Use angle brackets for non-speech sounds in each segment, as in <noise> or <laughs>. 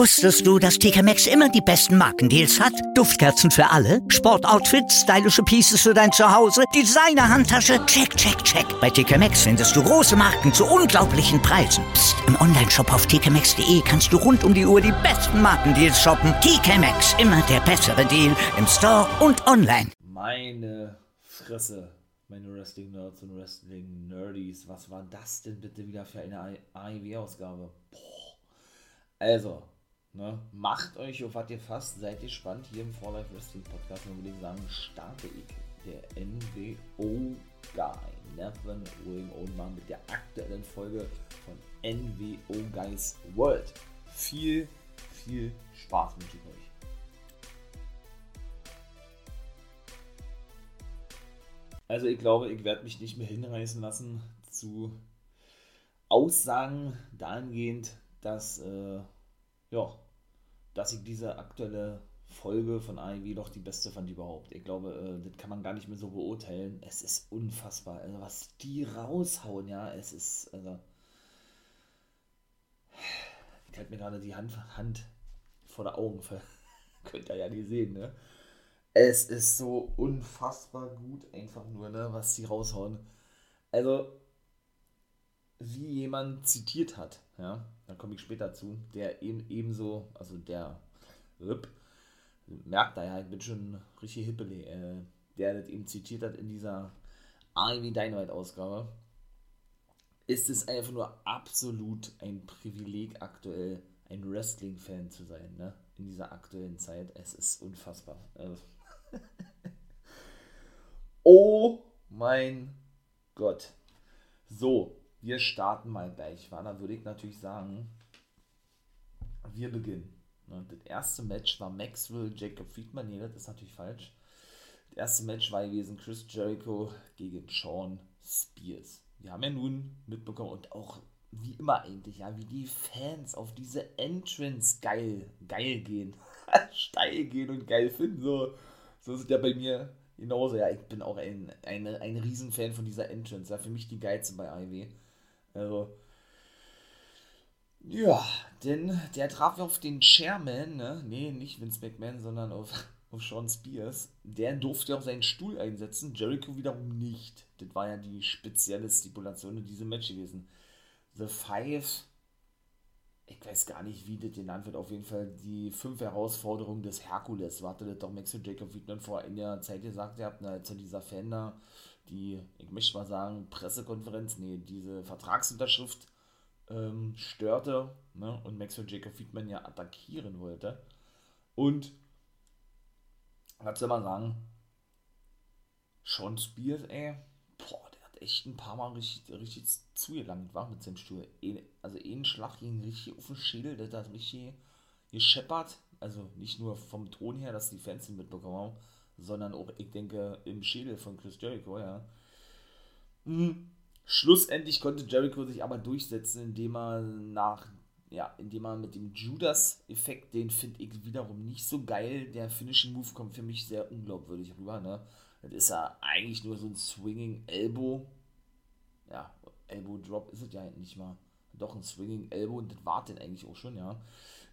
Wusstest du, dass TK Maxx immer die besten Markendeals hat? Duftkerzen für alle, Sportoutfits, stylische Pieces für dein Zuhause, Designer-Handtasche, check, check, check. Bei TK Maxx findest du große Marken zu unglaublichen Preisen. Psst. im Onlineshop auf tkmaxx.de kannst du rund um die Uhr die besten Markendeals shoppen. TK Maxx, immer der bessere Deal im Store und online. Meine Fresse, meine Wrestling-Nerds und Wrestling-Nerdies, was war das denn bitte wieder für eine AEW-Ausgabe? Also, Ne? Macht euch auf was ihr fast, seid gespannt hier im For Life Wrestling Podcast und würde ich sagen, starte ich der NWO Guy, Nevin William Oldman mit der aktuellen Folge von NWO Guys World. Viel, viel Spaß wünsche ich euch. Also ich glaube, ich werde mich nicht mehr hinreißen lassen zu Aussagen dahingehend, dass äh, ja, dass ich diese aktuelle Folge von AEW doch die beste fand überhaupt. Ich glaube, äh, das kann man gar nicht mehr so beurteilen. Es ist unfassbar. Also was die raushauen, ja, es ist, also. Ich halte mir gerade die Hand, Hand vor der Augen. <laughs> Könnt ihr ja nicht sehen, ne? Es ist so unfassbar gut, einfach nur, ne, was die raushauen. Also, wie jemand zitiert hat, ja, da komme ich später zu, der eben ebenso, also der Rip, merkt da ja, ich bin schon richtig hippelig, äh, der das eben zitiert hat in dieser AEW Dynamite Ausgabe, ist es einfach nur absolut ein Privileg aktuell, ein Wrestling-Fan zu sein, ne? In dieser aktuellen Zeit. Es ist unfassbar. Also <laughs> oh mein Gott. So, wir starten mal gleich. War, da würde ich natürlich sagen, wir beginnen. Ne, das erste Match war Maxwell, Jacob Friedman. Nee, das ist natürlich falsch. Das erste Match war gewesen Chris Jericho gegen Sean Spears. Wir haben ja nun mitbekommen und auch wie immer eigentlich, ja, wie die Fans auf diese Entrance geil, geil gehen. <laughs> Steil gehen und geil finden. So, so ist es ja bei mir genauso. Ja, ich bin auch ein, ein, ein Riesenfan von dieser Entrance. Ja, für mich die geilste bei IW. Also, ja, denn der traf auf den Chairman, ne? Nee, nicht Vince McMahon, sondern auf, <laughs> auf Sean Spears. Der durfte auch seinen Stuhl einsetzen, Jericho wiederum nicht. Das war ja die spezielle Stipulation in diesem Match gewesen. The Five, ich weiß gar nicht, wie das genannt wird, auf jeden Fall die fünf Herausforderungen des Herkules. Warte, das doch Max und Jacob Friedman vor in der Zeit gesagt habt, als er dieser Fan da die, ich möchte mal sagen, Pressekonferenz, nee, diese Vertragsunterschrift ähm, störte ne, und Maxwell Jacob Friedman ja attackieren wollte. Und, was soll man sagen, Sean Spears, ey, boah, der hat echt ein paar Mal richtig, richtig zugelangt, war mit seinem Stuhl. Also, einen Schlag ging richtig auf den Schädel, der hat richtig gescheppert. Also, nicht nur vom Ton her, dass die Fans ihn mitbekommen haben, sondern auch, ich denke, im Schädel von Chris Jericho, ja. Mhm. Schlussendlich konnte Jericho sich aber durchsetzen, indem er nach, ja, indem er mit dem Judas-Effekt, den finde ich wiederum nicht so geil, der Finishing Move kommt für mich sehr unglaubwürdig rüber, ne. Das ist ja eigentlich nur so ein Swinging Elbow. Ja, Elbow Drop ist es ja nicht mal. Doch ein Swinging Elbow und das war denn eigentlich auch schon, ja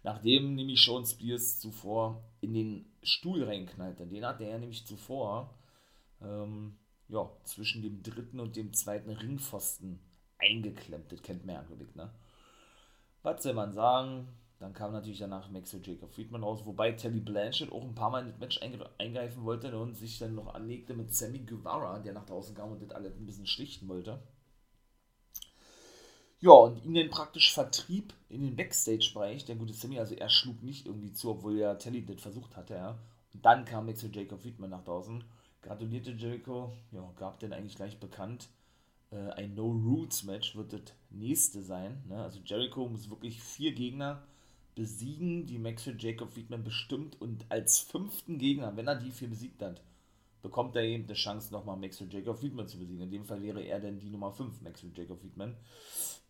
nachdem nämlich Sean Spears zuvor in den Stuhl reinknallte. Den hat er nämlich zuvor ähm, ja, zwischen dem dritten und dem zweiten Ringpfosten eingeklemmt. Das kennt man ja wirklich, ne? Was soll man sagen? Dann kam natürlich danach Max und Jacob Friedman raus, wobei Telly Blanchett auch ein paar Mal in das Match eingreifen wollte und sich dann noch anlegte mit Sammy Guevara, der nach draußen kam und das alles ein bisschen schlichten wollte. Ja, und ihn dann praktisch vertrieb in den Backstage-Bereich, der gute Sammy, also er schlug nicht irgendwie zu, obwohl ja Telly das versucht hatte, ja. Und dann kam und Jacob Friedman nach draußen, gratulierte Jericho, ja, gab dann eigentlich gleich bekannt, äh, ein No-Roots-Match wird das nächste sein, ne? Also Jericho muss wirklich vier Gegner besiegen, die Max und Jacob Friedman bestimmt und als fünften Gegner, wenn er die vier besiegt hat, bekommt er eben eine Chance, nochmal Max und Jacob Friedman zu besiegen. In dem Fall wäre er dann die Nummer 5, Max und Jacob Friedman.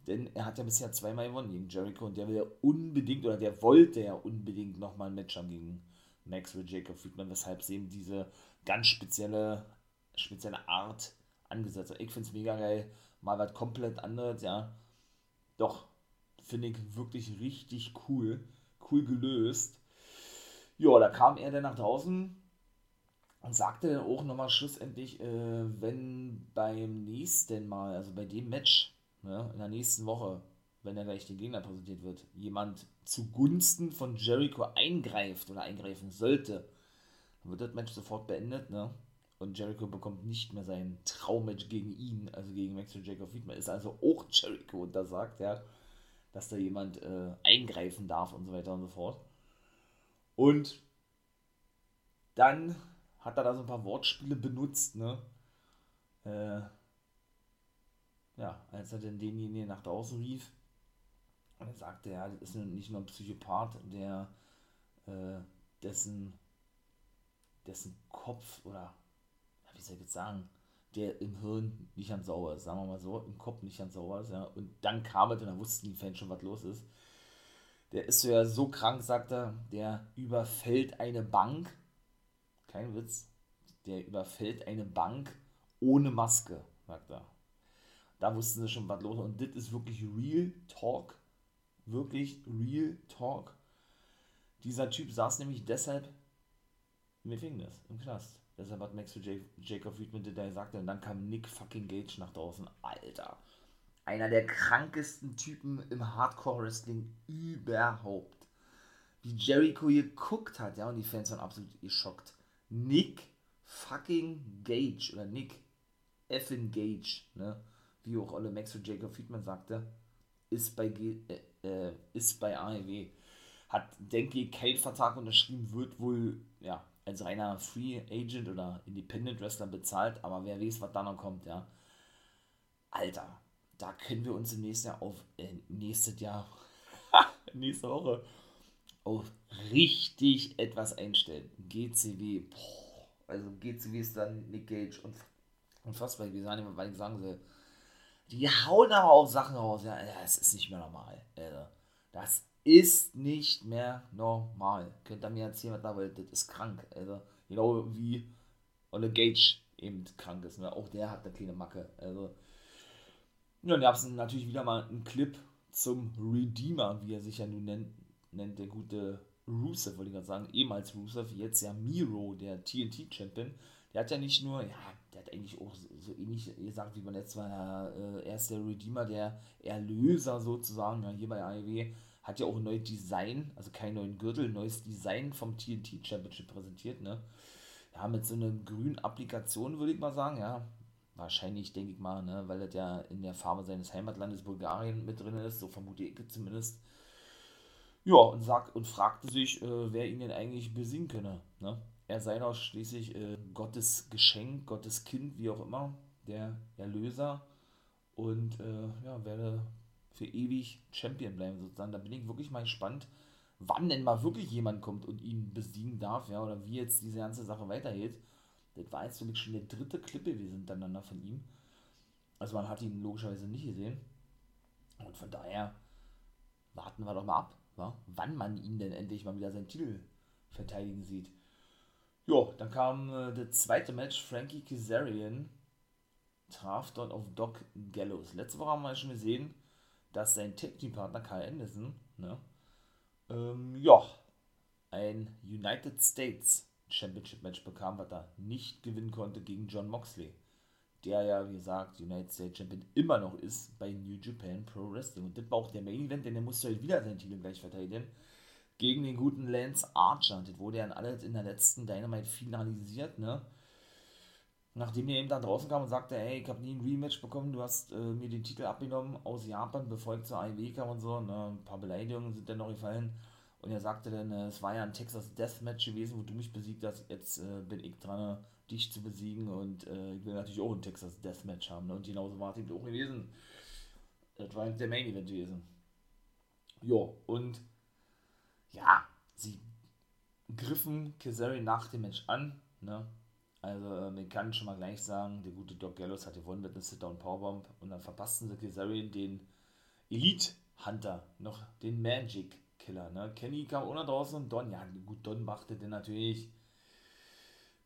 Denn er hat ja bisher zweimal gewonnen gegen Jericho und der will ja unbedingt, oder der wollte ja unbedingt nochmal ein Match haben gegen Maxwell Jacob Friedman, weshalb sie eben diese ganz spezielle, spezielle Art angesetzt hat. Ich finde es mega geil. Mal was komplett anderes, ja. Doch, finde ich wirklich richtig cool. Cool gelöst. Ja, da kam er dann nach draußen und sagte dann auch nochmal schlussendlich, äh, wenn beim nächsten Mal, also bei dem Match, ne, in der nächsten Woche, wenn er gleich den Gegner präsentiert wird, jemand zugunsten von Jericho eingreift oder eingreifen sollte, dann wird das Match sofort beendet, ne? Und Jericho bekommt nicht mehr sein Traummatch gegen ihn, also gegen Maxwell Jacob Friedman. Ist also auch Jericho untersagt, ja, dass da jemand äh, eingreifen darf und so weiter und so fort. Und dann hat er da so ein paar Wortspiele benutzt, ne? Äh, ja, als er denn denjenigen nach draußen rief, und er sagte, ja, das ist nicht nur ein Psychopath, der äh, dessen, dessen Kopf oder wie soll ich jetzt sagen, der im Hirn nicht ganz sauber ist, sagen wir mal so, im Kopf nicht ganz sauber ist, ja. Und dann kam es und dann wussten die Fans schon, was los ist. Der ist ja so krank, sagt er, der überfällt eine Bank kein Witz, der überfällt eine Bank ohne Maske, sagt er. Da wussten sie schon, was los. Und das ist wirklich Real Talk. Wirklich Real Talk. Dieser Typ saß nämlich deshalb im Gefängnis, im Knast. Deshalb hat Max J Jacob Friedman das gesagt. Und dann kam Nick fucking Gage nach draußen. Alter. Einer der krankesten Typen im Hardcore-Wrestling überhaupt. Wie Jericho geguckt hat, ja, und die Fans waren absolut geschockt. Nick fucking Gage oder Nick Effin Gage, ne? wie auch alle Max und Jacob Friedman sagte, ist bei, G äh, äh, ist bei AEW. Hat, denke ich, kein Vertrag unterschrieben, wird wohl ja, als reiner Free Agent oder Independent Wrestler bezahlt, aber wer weiß, was da noch kommt, ja. Alter, da können wir uns im nächsten Jahr auf, äh, nächstes Jahr, <laughs> nächste Woche auf richtig etwas einstellen. GCW, boah, also GCW ist dann Nick Gage und unfassbar, wie sagen, weil ich sagen soll. Die hauen aber auch Sachen raus. Ja, das ist nicht mehr normal. Also, das ist nicht mehr normal. Könnt ihr mir erzählen, was da wollt. Das ist krank. Also, genau wie Olle Gage eben krank ist. Ne? Auch der hat eine kleine Macke. Also, ja, dann gab es natürlich wieder mal einen Clip zum Redeemer, wie er sich ja nun nennt, nennt der gute Rusev, wollte ich gerade sagen, ehemals Rusev, jetzt ja Miro, der TNT-Champion. Der hat ja nicht nur, ja, der hat eigentlich auch so, ähnlich gesagt wie beim letzten Mal, äh, er ist der Redeemer, der Erlöser sozusagen, ja, hier bei AEW, hat ja auch ein neues Design, also kein neuen Gürtel, neues Design vom TNT Championship präsentiert, ne? Ja, mit so einer grünen Applikation, würde ich mal sagen, ja. Wahrscheinlich, denke ich mal, ne, weil das ja in der Farbe seines Heimatlandes Bulgarien mit drin ist, so vermute ich zumindest. Ja, und, sagt, und fragte sich, äh, wer ihn denn eigentlich besiegen könne. Ne? Er sei doch schließlich äh, Gottes Geschenk, Gottes Kind, wie auch immer, der Erlöser und äh, ja, werde für ewig Champion bleiben sozusagen. Da bin ich wirklich mal gespannt, wann denn mal wirklich jemand kommt und ihn besiegen darf, ja, oder wie jetzt diese ganze Sache weitergeht. Das war jetzt wirklich schon der dritte Clip gewesen hintereinander von ihm. Also man hat ihn logischerweise nicht gesehen. Und von daher warten wir doch mal ab ja, wann man ihn denn endlich mal wieder seinen Titel verteidigen sieht. Jo, dann kam äh, das zweite Match. Frankie Kazarian traf dort auf Doc Gallows. Letzte Woche haben wir schon gesehen, dass sein Tag-Team-Partner Kyle Anderson, ne, ähm, ja, ein United States Championship Match bekam, was er nicht gewinnen konnte gegen John Moxley der ja, wie gesagt, United States Champion immer noch ist bei New Japan Pro Wrestling. Und das war auch der Main Event, denn er musste halt wieder seinen Titel gleich verteidigen. Gegen den guten Lance Archer. Das wurde ja in alles in der letzten Dynamite finalisiert, ne? Nachdem er eben da draußen kam und sagte, hey, ich habe nie ein Rematch bekommen, du hast äh, mir den Titel abgenommen aus Japan, bevor ich zur AEW kam und so. Ne? Ein paar Beleidigungen sind dann noch gefallen. Und er sagte dann, äh, es war ja ein Texas Deathmatch gewesen, wo du mich besiegt hast, jetzt äh, bin ich dran, dich zu besiegen und äh, ich will natürlich auch ein Texas Deathmatch haben. Ne? Und genauso war es eben auch gewesen. Das war der Main Event gewesen. Jo, und ja, sie griffen Kazari nach dem Match an. Ne? Also, äh, man kann schon mal gleich sagen, der gute Doc Gallows hat gewonnen mit einem Sit-Down Powerbomb und dann verpassten sie Kazari den Elite Hunter, noch den Magic Killer. Ne? Kenny kam ohne draußen und Don, ja, gut, Don machte den natürlich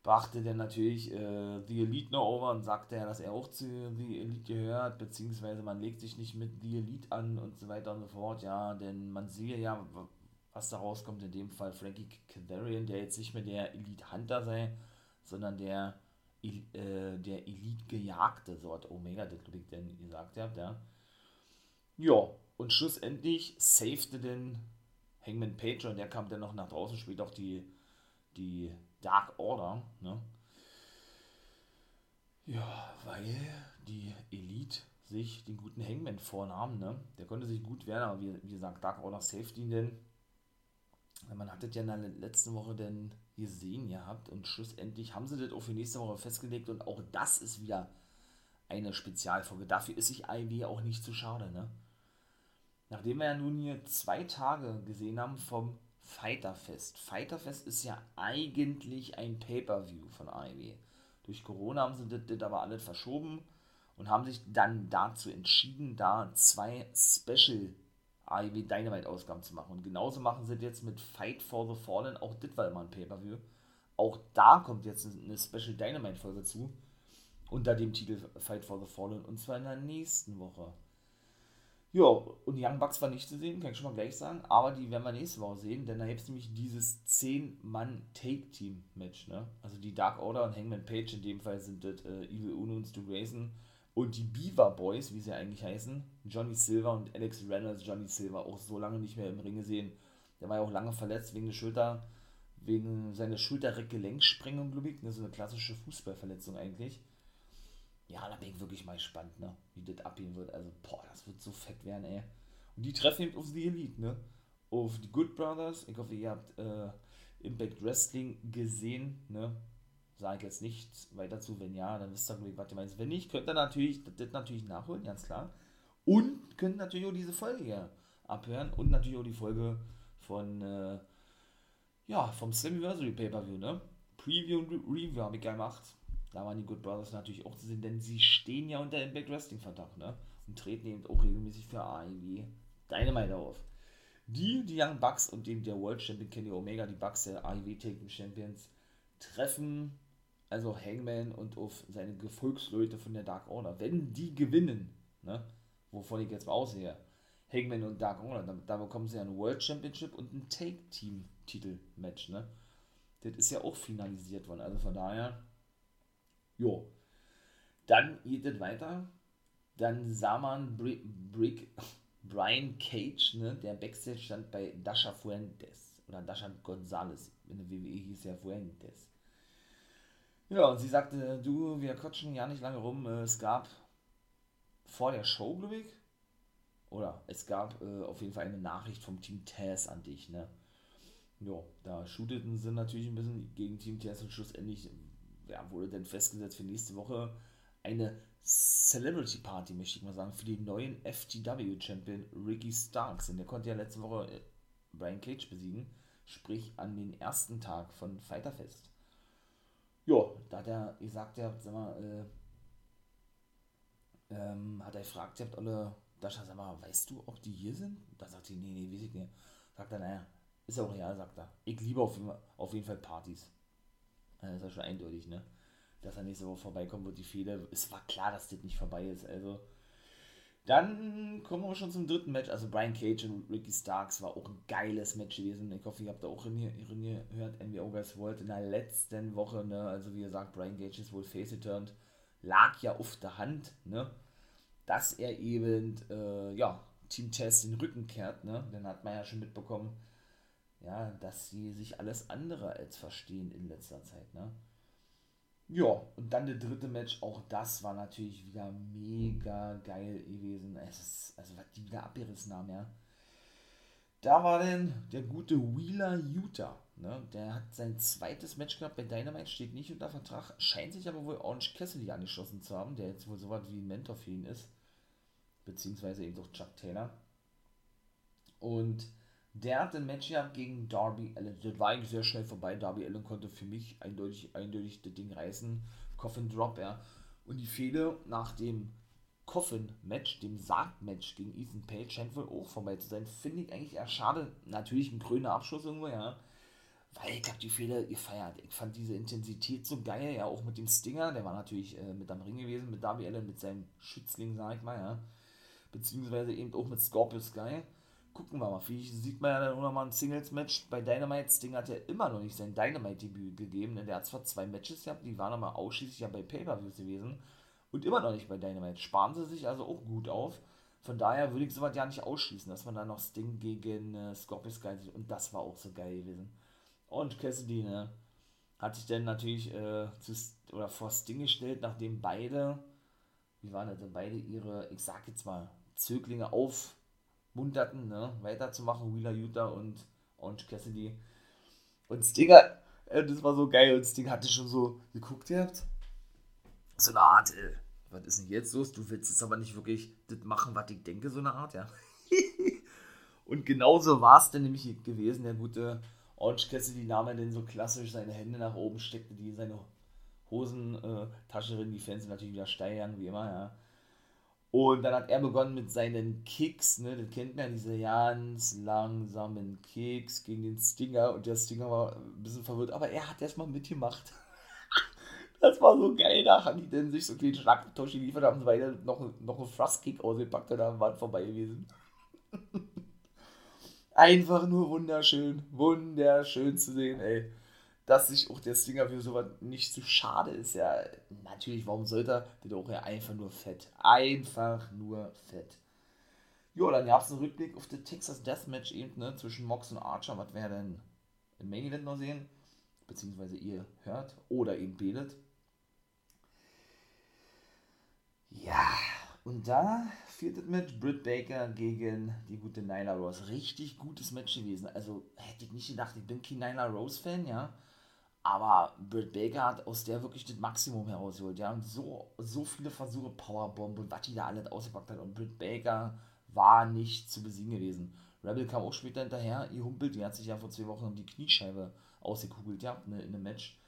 brachte dann natürlich äh, The Elite noch over und sagte ja, dass er auch zu The Elite gehört, beziehungsweise man legt sich nicht mit The Elite an und so weiter und so fort, ja, denn man sehe ja, was da rauskommt, in dem Fall Frankie Kazarian, der jetzt nicht mehr der Elite Hunter sei, sondern der, äh, der Elite Gejagte, so hat Omega das denn gesagt, ja, ja. Ja, und schlussendlich safete den Hangman Page und der kam dann noch nach draußen, spielt auch die, die Dark Order, ne? Ja, weil die Elite sich den guten Hangman vornahm, ne? Der konnte sich gut wehren, aber wie, wie gesagt, Dark Order ihn denn. Man hat das ja in der letzten Woche denn gesehen gehabt und schlussendlich haben sie das auch für nächste Woche festgelegt und auch das ist wieder eine Spezialfolge. Dafür ist sich IW auch nicht zu schade, ne? Nachdem wir ja nun hier zwei Tage gesehen haben vom Fighterfest. Fighterfest ist ja eigentlich ein Pay-Per-View von AEW. Durch Corona haben sie das, das aber alles verschoben und haben sich dann dazu entschieden, da zwei Special AEW Dynamite Ausgaben zu machen. Und genauso machen sie das jetzt mit Fight for the Fallen. Auch das war immer ein Pay-Per-View. Auch da kommt jetzt eine Special Dynamite Folge zu. Unter dem Titel Fight for the Fallen. Und zwar in der nächsten Woche. Ja, und Young Bucks war nicht zu sehen, kann ich schon mal gleich sagen, aber die werden wir nächste Woche sehen, denn da gibt es nämlich dieses 10-Mann-Take-Team-Match, ne? Also die Dark Order und Hangman Page, in dem Fall sind das äh, Evil Uno und Stu Grayson und die Beaver Boys, wie sie eigentlich heißen, Johnny Silver und Alex Reynolds, Johnny Silver, auch so lange nicht mehr im Ring gesehen. Der war ja auch lange verletzt wegen der Schulter, wegen seiner Schultergelenksprengung, glaube ich, ne? So eine klassische Fußballverletzung eigentlich ja, da bin ich wirklich mal gespannt, ne? wie das abgehen wird. Also, boah, das wird so fett werden, ey. Und die treffen eben auf die Elite, ne? Auf die Good Brothers. Ich hoffe, ihr habt äh, Impact Wrestling gesehen, ne? Sage ich jetzt nichts weiter zu. Wenn ja, dann wisst ihr, was ihr meint. Wenn nicht, könnt ihr natürlich das, das natürlich nachholen, ganz klar. Und könnt natürlich auch diese Folge hier abhören. Und natürlich auch die Folge von, äh, ja, vom Slammiversary Pay-Per-View, ne? Preview und Review habe ich gemacht da waren die Good Brothers natürlich auch zu sehen, denn sie stehen ja unter Impact Wrestling Verdacht, ne? Und treten eben auch regelmäßig für AEW Dynamite auf. Die, die Young Bucks und dem der World Champion Kenny Omega, die Bucks der AEW Taking Champions, treffen also Hangman und auf seine Gefolgsleute von der Dark Order. Wenn die gewinnen, ne? Wovon ich jetzt mal aussehe, Hangman und Dark Order, da, da bekommen sie ja ein World Championship und ein Take Team Titel Match, ne? Das ist ja auch finalisiert worden, also von daher Jo. Dann geht es weiter. Dann sah man Bri Brick, <laughs> Brian Cage, ne, der Backstage stand bei Dasha Fuentes. Oder Dasha Gonzalez. In der WWE hieß ja Fuentes. Ja, und sie sagte, du, wir quatschen ja nicht lange rum. Äh, es gab vor der Show, glaube ich, oder es gab äh, auf jeden Fall eine Nachricht vom Team Taz an dich, ne? Ja, da shooteten sie natürlich ein bisschen gegen Team Taz und schlussendlich ja, wurde dann festgesetzt für nächste Woche eine Celebrity Party, möchte ich mal sagen, für den neuen FTW Champion Ricky Starks. Und der konnte ja letzte Woche äh, Brian Cage besiegen, sprich an den ersten Tag von Fighterfest. Ja, da hat er gesagt, habt, sag mal, äh, ähm, hat er gefragt, ihr habt alle, Dasha, sag mal, weißt du, ob die hier sind? Da sagt sie, nee, nee, weiß ich nicht. Sagt er, naja, ist ja auch real, sagt er. Ich liebe auf, auf jeden Fall Partys. Das ist ja schon eindeutig, ne? Dass er nächste Woche vorbeikommen wird, die Fehler. Es war klar, dass das nicht vorbei ist. Also. Dann kommen wir schon zum dritten Match. Also Brian Cage und Ricky Starks war auch ein geiles Match gewesen. Ich hoffe, ihr habt da auch in hier gehört. NWO Guys World in der letzten Woche, ne? Also wie gesagt, Brian Cage ist wohl face returned. Lag ja auf der Hand, ne? Dass er eben, äh, ja, Team Test den Rücken kehrt, ne? Dann hat man ja schon mitbekommen, ja, dass sie sich alles andere als verstehen in letzter Zeit, ne? Ja, und dann der dritte Match, auch das war natürlich wieder mega geil gewesen. Es ist, also was die wieder abgerissen haben, ja. Da war denn der gute Wheeler Utah, ne? Der hat sein zweites Match gehabt bei Dynamite, steht nicht unter Vertrag, scheint sich aber wohl Orange Cassidy angeschlossen zu haben, der jetzt wohl so was wie ein Mentor für ihn ist. Beziehungsweise eben doch Chuck Taylor. Und der hat ein Match gehabt gegen Darby Allen. Das war eigentlich sehr schnell vorbei. Darby Allen konnte für mich eindeutig, eindeutig das Ding reißen. Coffin Drop, ja. Und die Fehde nach dem Coffin-Match, dem Sarg-Match gegen Ethan Page, scheint wohl auch vorbei zu sein. Finde ich eigentlich eher schade. Natürlich ein grüner Abschluss irgendwo, ja. weil ich habe die Fehler gefeiert. Ich fand diese Intensität so geil, ja, auch mit dem Stinger, der war natürlich äh, mit am Ring gewesen, mit Darby Allen, mit seinem Schützling, sag ich mal, ja. Beziehungsweise eben auch mit Scorpio Sky. Gucken wir mal, vielleicht sieht man ja dann auch nochmal ein Singles-Match. Bei Dynamite, Sting hat ja immer noch nicht sein Dynamite-Debüt gegeben, denn der hat zwar zwei Matches gehabt, die waren aber ausschließlich ja bei Pay-Per-Views gewesen und immer noch nicht bei Dynamite. Sparen sie sich also auch gut auf. Von daher würde ich sowas ja nicht ausschließen, dass man dann noch Sting gegen äh, Scorpio Sky sieht. Und das war auch so geil gewesen. Und Cassidy, ne, hat sich dann natürlich äh, zu, oder vor Sting gestellt, nachdem beide, wie waren das denn, beide ihre, ich sag jetzt mal, Zöglinge aufmunterten, ne, weiterzumachen, Wheeler Utah und Orange Cassidy. Und Stinger, äh, das war so geil, und Sting hatte schon so geguckt gehabt. So eine Art, äh, was ist denn jetzt los? Du willst jetzt aber nicht wirklich das machen, was ich denke, so eine Art, ja. <laughs> und genauso war es dann nämlich gewesen, der gute Orange Cassidy nahm er denn so klassisch seine Hände nach oben, steckte die in seine Hosentasche drin, die Fans sind natürlich wieder steigern, wie immer, ja. Und dann hat er begonnen mit seinen Kicks, ne, das kennt man ja, diese ganz langsamen Kicks gegen den Stinger und der Stinger war ein bisschen verwirrt, aber er hat erstmal mitgemacht. <laughs> Das war so geil, da haben die denn sich so einen Schlagtausch geliefert, haben sie weiter noch, noch einen Thrust-Kick ausgepackt und dann waren vorbei gewesen. <laughs> Einfach nur wunderschön, wunderschön zu sehen, ey. Dass sich auch der Stinger für sowas nicht zu schade ist, ja. Natürlich, warum sollte er? Der auch ja einfach nur fett. Einfach nur fett. Jo, dann gab es einen Rückblick auf das Texas Deathmatch eben, ne, zwischen Mox und Archer. Was wir denn im Main Event noch sehen? Beziehungsweise ihr hört oder eben betet. Ja, und da führt es mit Britt Baker gegen die gute Nyla Rose. Richtig gutes Match gewesen. Also hätte ich nicht gedacht, ich bin kein Nyla Rose-Fan, ja. Aber Britt Baker hat aus der wirklich das Maximum herausgeholt. Die haben so, so viele Versuche, Powerbomb und was die da alles ausgepackt hat. Und Britt Baker war nicht zu besiegen gewesen. Rebel kam auch später hinterher, ihr humpelt, die hat sich ja vor zwei Wochen die Kniescheibe ausgekugelt, ja, in einem Match.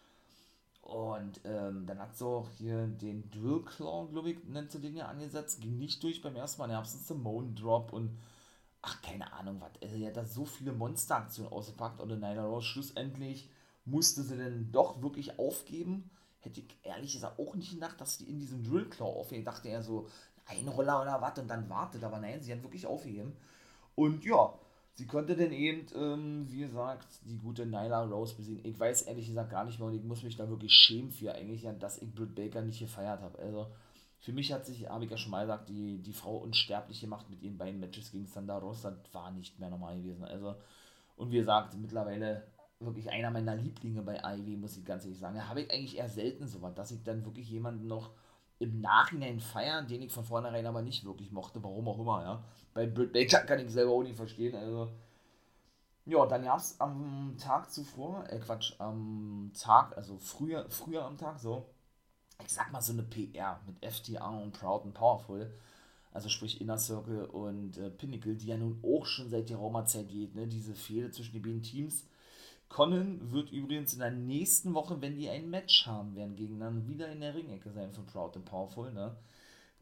Und ähm, dann hat sie auch hier den Drill Claw, glaube ich, nennt sie den ja angesetzt. Ging nicht durch beim ersten Mal. Gab es einen Simone Drop und ach, keine Ahnung was. Also, er hat da so viele Monsteraktionen ausgepackt und Nyla Rose schlussendlich musste sie dann doch wirklich aufgeben. Hätte ich ehrlich gesagt auch nicht gedacht, dass die in diesem Drill Claw aufheben. Ich dachte eher so, ein Roller oder was und dann wartet. Aber nein, sie haben wirklich aufgegeben. Und ja, Sie konnte dann eben, ähm, wie gesagt, die gute Nyla Rose besiegen. Ich weiß ehrlich gesagt gar nicht mehr und ich muss mich da wirklich schämen für eigentlich, dass ich Britt Baker nicht gefeiert habe. Also für mich hat sich, habe ich ja schon mal gesagt, die, die Frau unsterblich gemacht mit ihren beiden Matches gegen Sandra Rosa. Das war nicht mehr normal gewesen. Also, und wie gesagt, mittlerweile wirklich einer meiner Lieblinge bei AEW, muss ich ganz ehrlich sagen. Da habe ich eigentlich eher selten so was, dass ich dann wirklich jemanden noch im Nachhinein feiern, den ich von vornherein aber nicht wirklich mochte, warum auch immer, ja. Bei Britt Baker kann ich selber auch nicht verstehen, also. Ja, dann gab es am Tag zuvor, äh Quatsch, am Tag, also früher, früher am Tag so, ich sag mal so eine PR mit FTA und Proud and Powerful, also sprich Inner Circle und äh, Pinnacle, die ja nun auch schon seit der Roma-Zeit geht, ne, diese Fehde zwischen den beiden Teams, Conan wird übrigens in der nächsten Woche, wenn die ein Match haben werden, gegen dann wieder in der Ringecke sein von Proud and Powerful, ne?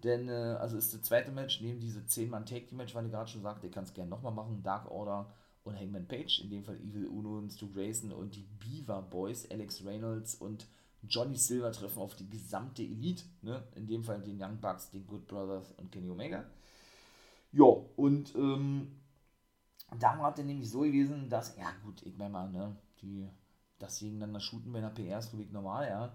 Denn, äh, also ist das zweite Match, neben diese 10-Mann-Take-Match, weil ich gerade schon sagte, ich kann es gerne nochmal machen, Dark Order und Hangman Page, in dem Fall Evil Uno und Stu Grayson und die Beaver Boys, Alex Reynolds und Johnny Silver treffen auf die gesamte Elite, ne? In dem Fall den Young Bucks, den Good Brothers und Kenny Omega. Ja, und ähm, da war es nämlich so gewesen, dass, ja gut, ich meine mal, ne, die, das gegeneinander shooten bei einer PR ist wirklich normal, ja.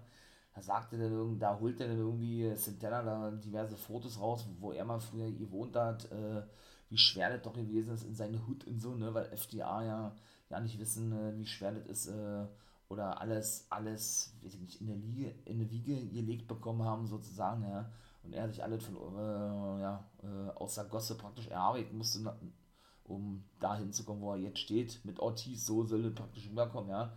Da sagte dann da holt er dann irgendwie Santana da diverse Fotos raus, wo er mal früher gewohnt hat, äh, wie schwer das doch gewesen ist in seine Hut und so, ne, weil FDA ja, ja nicht wissen, äh, wie schwer das ist, äh, oder alles, alles, weiß ich nicht, in der Liege, in der Wiege gelegt bekommen haben, sozusagen, ja. Und er sich alles von, äh, ja, äh, außer Gosse praktisch erarbeiten musste, um dahin zu kommen, wo er jetzt steht. Mit Ortiz, so soll er praktisch rüberkommen, ja.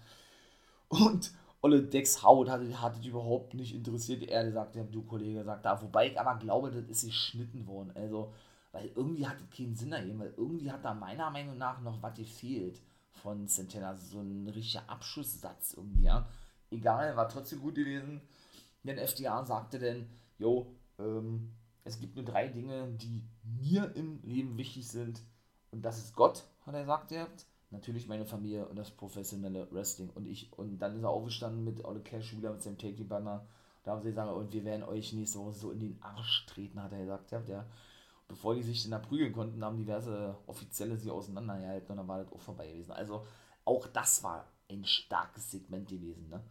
Und Olle Dex Haut hat, hat es überhaupt nicht interessiert. Er sagt, du Kollege sagt da, wobei ich aber glaube, das ist geschnitten worden. Also, weil irgendwie hat es keinen Sinn ergeben, weil irgendwie hat da meiner Meinung nach noch was gefehlt von Centena. So ein richtiger Abschusssatz irgendwie, ja. Egal, war trotzdem gut gewesen. Denn FDA sagte denn, jo, ähm, es gibt nur drei Dinge, die mir im Leben wichtig sind und das ist Gott, hat er gesagt, natürlich meine Familie und das professionelle Wrestling. Und ich, und dann ist er aufgestanden mit Ole Cash wieder mit seinem Take Banner. Da haben sie gesagt, und wir werden euch nächste Woche so in den Arsch treten, hat er gesagt. Ja, der, bevor die sich dann da prügeln konnten, haben diverse Offizielle sie auseinandergehalten und dann war das auch vorbei gewesen. Also auch das war ein starkes Segment gewesen. Ne?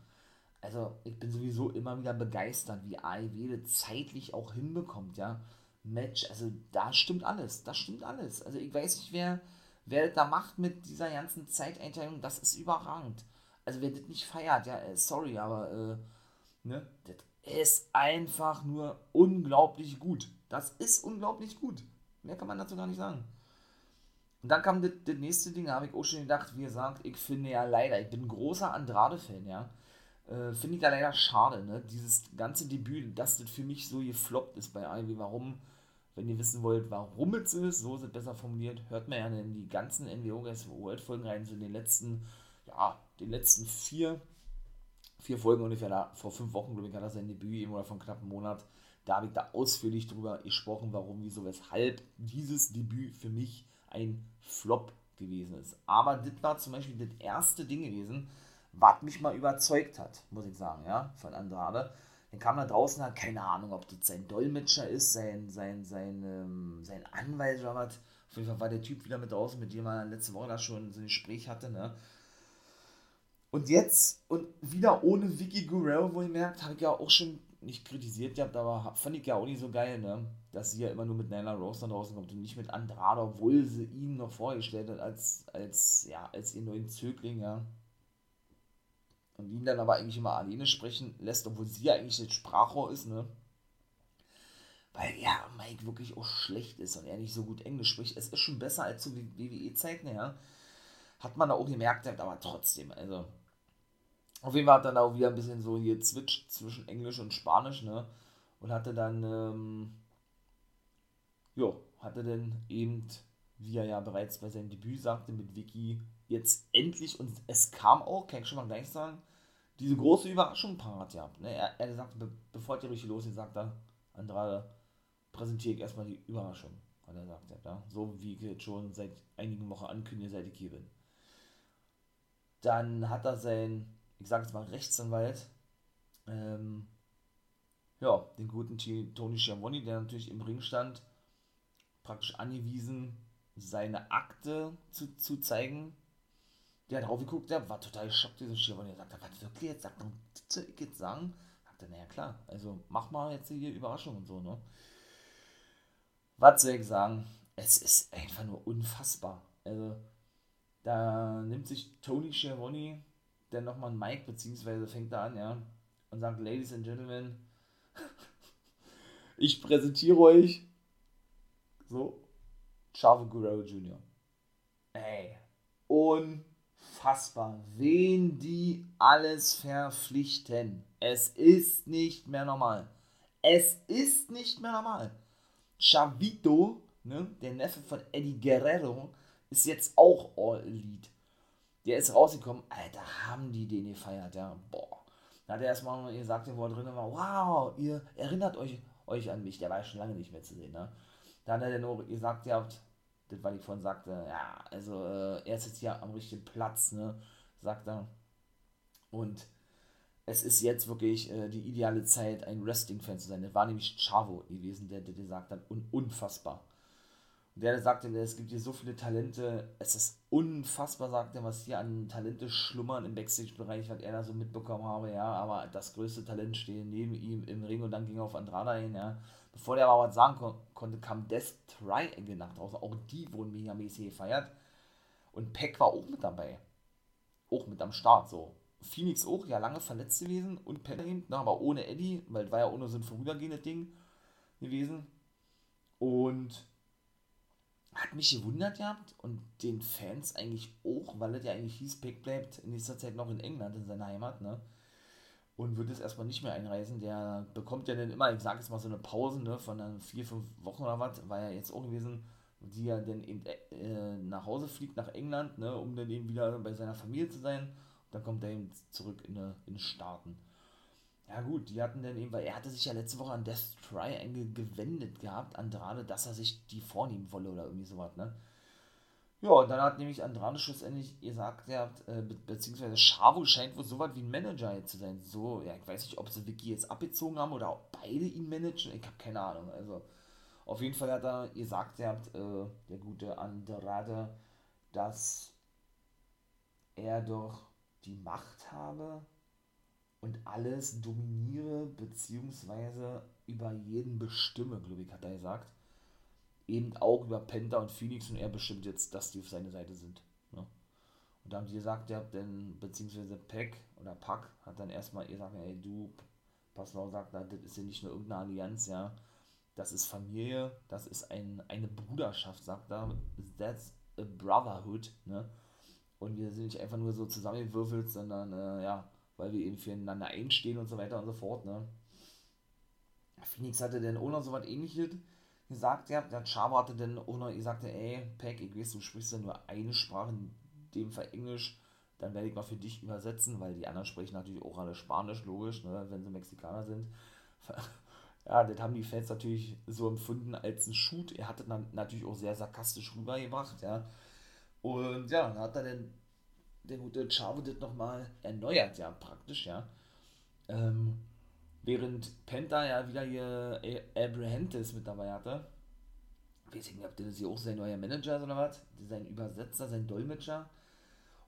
Also ich bin sowieso immer wieder begeistert, wie AEW das zeitlich auch hinbekommt, ja. Match, also da stimmt alles, das stimmt alles. Also ich weiß nicht, wer, wer das da macht mit dieser ganzen Zeiteinteilung, das ist überragend. Also wer das nicht feiert, ja, äh, sorry, aber äh, ne, das ist einfach nur unglaublich gut. Das ist unglaublich gut. Mehr kann man dazu gar nicht sagen. Und dann kam das, nächste Ding, da habe ich auch schon gedacht, wie gesagt, ich finde ja leider, ich bin großer Andrade-Fan, ja. Äh, finde ich ja leider schade, ne? Dieses ganze Debüt, dass das für mich so gefloppt ist bei Ivy. Warum? Wenn ihr wissen wollt, warum es ist, so ist es besser formuliert, hört mir gerne in die ganzen NWO Guys World Folgen rein, so in den letzten, ja, den letzten vier, vier Folgen ungefähr, da, vor fünf Wochen, glaube ich, hat er sein Debüt eben oder vor knapp einem Monat. Da habe ich da ausführlich drüber gesprochen, warum, wieso, weshalb dieses Debüt für mich ein Flop gewesen ist. Aber das war zum Beispiel das erste Ding gewesen, was mich mal überzeugt hat, muss ich sagen, ja, von Andrade. Dann kam da draußen, hat keine Ahnung, ob das sein Dolmetscher ist, sein, sein, sein, ähm, sein Anwalt oder was. Auf jeden Fall war der Typ wieder mit draußen, mit dem er letzte Woche da schon so ein Gespräch hatte, ne. Und jetzt, und wieder ohne Vicky Guerrero, wo ich merkt, habe ich ja auch schon nicht kritisiert gehabt, aber fand ich ja auch nicht so geil, ne? Dass sie ja immer nur mit Nyla Rose nach draußen kommt und nicht mit Andrade, obwohl sie ihn noch vorgestellt hat als, als, ja, als ihr neuen Zögling, ja. Und ihn dann aber eigentlich immer alleine sprechen lässt, obwohl sie ja eigentlich das Sprachrohr ist, ne? Weil ja, Mike wirklich auch schlecht ist und er nicht so gut Englisch spricht. Es ist schon besser als zu WWE-Zeiten, ja. Hat man da auch gemerkt, aber trotzdem, also auf jeden Fall hat er dann auch wieder ein bisschen so hier zwitscht zwischen Englisch und Spanisch, ne? Und hatte dann, ähm, jo, hatte dann eben, wie er ja bereits bei seinem Debüt sagte, mit Vicky jetzt endlich, und es kam auch, kann ich schon mal gleich sagen, diese große Überraschung parat gehabt. Ne? Er, er sagt, be bevor die richtig losgeht, sagt er, Andrade, präsentiere ich erstmal die Überraschung, hat er gesagt. Ja? So wie ich jetzt schon seit einigen Wochen ankündige, seit ich hier bin. Dann hat er sein ich sage jetzt mal Rechtsanwalt, ähm, ja, den guten Tony Schiavone, der natürlich im Ring stand, praktisch angewiesen, seine Akte zu, zu zeigen. Der hat drauf geguckt, der war total geschockt, dieser Schiavone. Der sagt, was wirklich jetzt? Sagt ich jetzt sagen? Sagt er, naja, klar, also mach mal jetzt hier Überraschung und so, ne? Was soll ich sagen? Es ist einfach nur unfassbar. Also, da nimmt sich Tony Schiavone dann nochmal ein Mic, beziehungsweise fängt er an, ja, und sagt, Ladies and Gentlemen, <laughs> ich präsentiere euch so Chavo Guerrero Jr. Ey, unfassbar, wen die alles verpflichten. Es ist nicht mehr normal. Es ist nicht mehr normal. Chavito, ne, der Neffe von Eddie Guerrero, ist jetzt auch All Elite. Der ist rausgekommen, Alter, haben die den gefeiert, ja. Boah. Da hat er erstmal gesagt, wo er drin war, wow, ihr erinnert euch, euch an mich. Der war ja schon lange nicht mehr zu sehen, ne? Da hat er auch gesagt, ihr habt, das war ich vorhin sagte, ja, also äh, er ist jetzt hier am richtigen Platz, ne? Sagt er. Und es ist jetzt wirklich äh, die ideale Zeit, ein Wrestling-Fan zu sein. Das war nämlich Chavo gewesen, der, der gesagt hat, un unfassbar. Und der sagte, es gibt hier so viele Talente, es ist unfassbar, sagt er, was hier an Talente schlummern im Backstage-Bereich, was er da so mitbekommen habe, ja, aber das größte Talent steht neben ihm im Ring und dann ging er auf Andrada hin, ja. Bevor der aber was sagen kon konnte, kam Death Triangle nach draußen, auch die wurden megamäßig gefeiert. Und Peck war auch mit dabei. Auch mit am Start, so. Phoenix auch, ja, lange verletzt gewesen und Peck hinten, aber ohne Eddie, weil war ja nur so ein vorübergehendes Ding gewesen. Und hat mich gewundert gehabt und den Fans eigentlich auch, weil es ja eigentlich hieß, Peck bleibt in nächster Zeit noch in England, in seiner Heimat, ne? Und wird es erstmal nicht mehr einreisen. Der bekommt ja dann immer, ich sage jetzt mal so eine Pause, ne, von dann vier, fünf Wochen oder was, war ja jetzt auch gewesen, die er dann eben äh, nach Hause fliegt, nach England, ne, um dann eben wieder bei seiner Familie zu sein. Und dann kommt er eben zurück in, in den Staaten. Ja gut, die hatten dann eben, weil er hatte sich ja letzte Woche an Death Triangle gewendet gehabt, Andrade, dass er sich die vornehmen wolle oder irgendwie sowas, ne? Ja, und dann hat nämlich Andrade schlussendlich gesagt, er hat, äh, be beziehungsweise Chavo scheint wohl so was wie ein Manager jetzt zu sein. So, ja, ich weiß nicht, ob sie Vicky jetzt abgezogen haben oder ob beide ihn managen. Ich habe keine Ahnung. Also, auf jeden Fall hat er gesagt, er hat, äh, der gute Andrade, dass er doch die Macht habe und alles dominiere, beziehungsweise über jeden bestimme, glaube ich, hat er gesagt eben auch über Penta und Phoenix und er bestimmt jetzt, dass die auf seine Seite sind. Ne? Und da haben die gesagt, ja, denn, beziehungsweise Peck oder Pack hat dann erstmal gesagt, ey, du, Paslau sagt, das ist ja nicht nur irgendeine Allianz, ja, das ist Familie, das ist ein, eine Bruderschaft, sagt er, that's a brotherhood, ne? Und wir sind nicht einfach nur so zusammengewürfelt, sondern, äh, ja, weil wir eben füreinander einstehen und so weiter und so fort, ne? Phoenix hatte dann noch so was ähnliches, gesagt, ja, der Chavo hatte dann noch gesagt, ey, Peck, ich weiß, du sprichst ja nur eine Sprache, in dem Fall Englisch, dann werde ich mal für dich übersetzen, weil die anderen sprechen natürlich auch alle Spanisch, logisch, ne, wenn sie Mexikaner sind. <laughs> Ja, das haben die Fans natürlich so empfunden als ein Shoot. Er hatte dann natürlich auch sehr sarkastisch rübergebracht, ja. Und ja, dann hat er dann der gute Chavo das nochmal erneuert, ja, praktisch, ja. Ähm, Während Penta ja wieder hier Abrahantis mit dabei hatte. Ich weiß nicht, ob das hier auch sein neuer Manager ist oder was. Sein Übersetzer, sein Dolmetscher.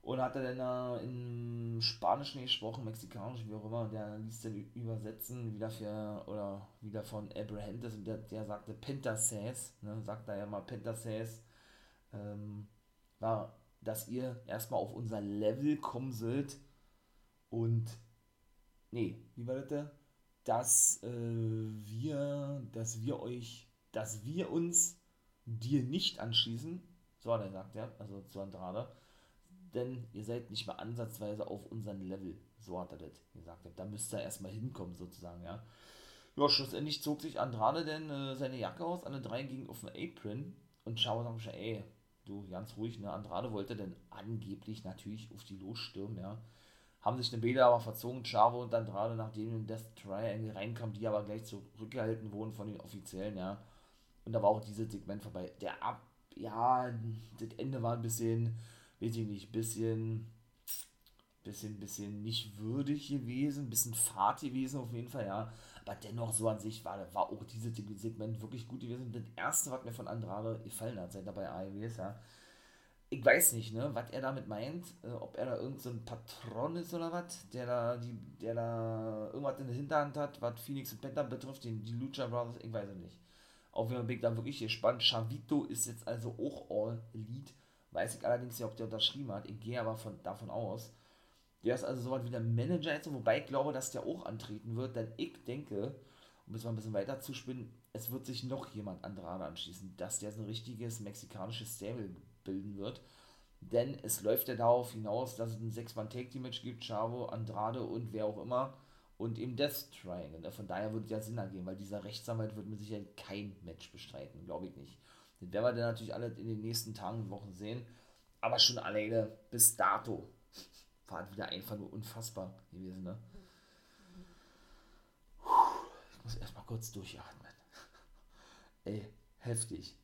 Und hat er dann äh, in Spanisch gesprochen, Mexikanisch, wie auch immer. Der ließ dann übersetzen, wieder für, oder wieder von Abrahantis. Und der, der sagte Pentasays, ne, sagt er ja mal Pentasays, ähm, war, dass ihr erstmal auf unser Level kommen sollt. Und, nee, wie war das? Da? dass äh, wir, dass wir euch, dass wir uns dir nicht anschließen, so hat er gesagt, ja, also zu Andrade, denn ihr seid nicht mal ansatzweise auf unserem Level, so hat er das gesagt, da müsst ihr erstmal hinkommen, sozusagen, ja. Ja, schlussendlich zog sich Andrade denn äh, seine Jacke aus, alle drei gingen auf den Apron und schon, ey, du, ganz ruhig, ne, Andrade wollte denn angeblich natürlich auf die losstürmen, ja, haben sich eine Bäder aber verzogen, Chavo und dann gerade nachdem in Death Triangle reinkam, die aber gleich zurückgehalten wurden von den Offiziellen, ja. Und da war auch dieses Segment vorbei. Der Ab, ja, das Ende war ein bisschen, weiß ich nicht, bisschen, bisschen, bisschen nicht würdig gewesen, bisschen fad gewesen auf jeden Fall, ja. Aber dennoch so an sich war, war auch dieses Segment wirklich gut gewesen. Das erste, was mir von Andrade gefallen hat, seit er bei AEW ja ich weiß nicht, ne, was er damit meint, äh, ob er da irgend so Patron ist oder was, der da, die, der da irgendwas in der Hinterhand hat, was Phoenix und Penta betrifft, die, die Lucha Brothers, ich weiß es nicht. Auf jeden Fall bin ich da wirklich gespannt. Chavito ist jetzt also auch All Elite. Weiß ich allerdings nicht, ob der unterschrieben hat. Ich gehe aber von, davon aus. Der ist also so was wie der Manager jetzt, wobei ich glaube, dass der auch antreten wird, denn ich denke, um es mal ein bisschen weiter zu spinnen, es wird sich noch jemand Andrade anschließen, dass der so ein richtiges mexikanisches Stable bilden wird. Denn es läuft ja darauf hinaus, dass es ein 6-Mann-Take-Team-Match gibt, Chavo, Andrade und wer auch immer. Und eben Death Triangle. Ne? Von daher würde es ja Sinn ergeben, weil dieser Rechtsanwalt wird mit Sicherheit kein Match bestreiten, glaube ich nicht. Das werden wir dann natürlich alle in den nächsten Tagen und Wochen sehen. Aber schon alleine bis dato war halt wieder einfach nur unfassbar gewesen. Ne? Ich muss erstmal kurz durchatmen. <laughs> Ey, heftig.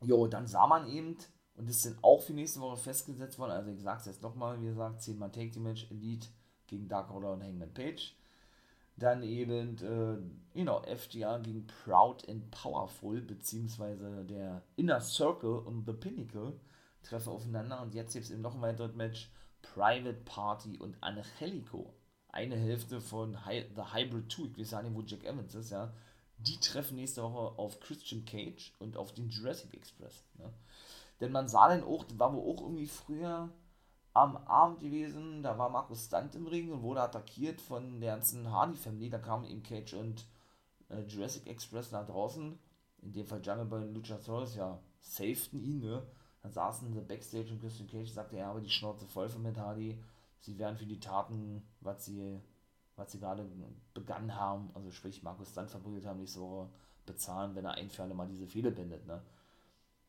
Jo, dann sah man eben, und das sind auch für nächste Woche festgesetzt worden, also ich sag's jetzt nochmal, wie gesagt, 10 Mal Take the Elite gegen Dark Order und Hangman Page. Dann eben, äh, you know, FGR gegen Proud and Powerful, beziehungsweise der Inner Circle und The Pinnacle treffen aufeinander. Und jetzt gibt es eben noch ein weiteres Match: Private Party und Angelico. Eine Hälfte von Hi The Hybrid 2, ich weiß ja nicht, wo Jack Evans ist, ja die treffen nächste Woche auf Christian Cage und auf den Jurassic Express. Ne? Denn man sah den auch, war wohl auch irgendwie früher am Abend gewesen, da war Markus Stunt im Ring und wurde attackiert von der ganzen Hardy-Family. Da kamen eben Cage und äh, Jurassic Express nach draußen. In dem Fall Jungle Boy und Luchasaurus, ja, safeten ihn, ne? Dann saßen sie Backstage und Christian Cage sagte, er habe die Schnauze voll von Matt Hardy. Sie werden für die Taten, was sie was sie gerade begangen haben, also sprich Markus dann verprügelt haben, nicht so bezahlen, wenn er ein für alle mal diese Fehler bindet. Ne?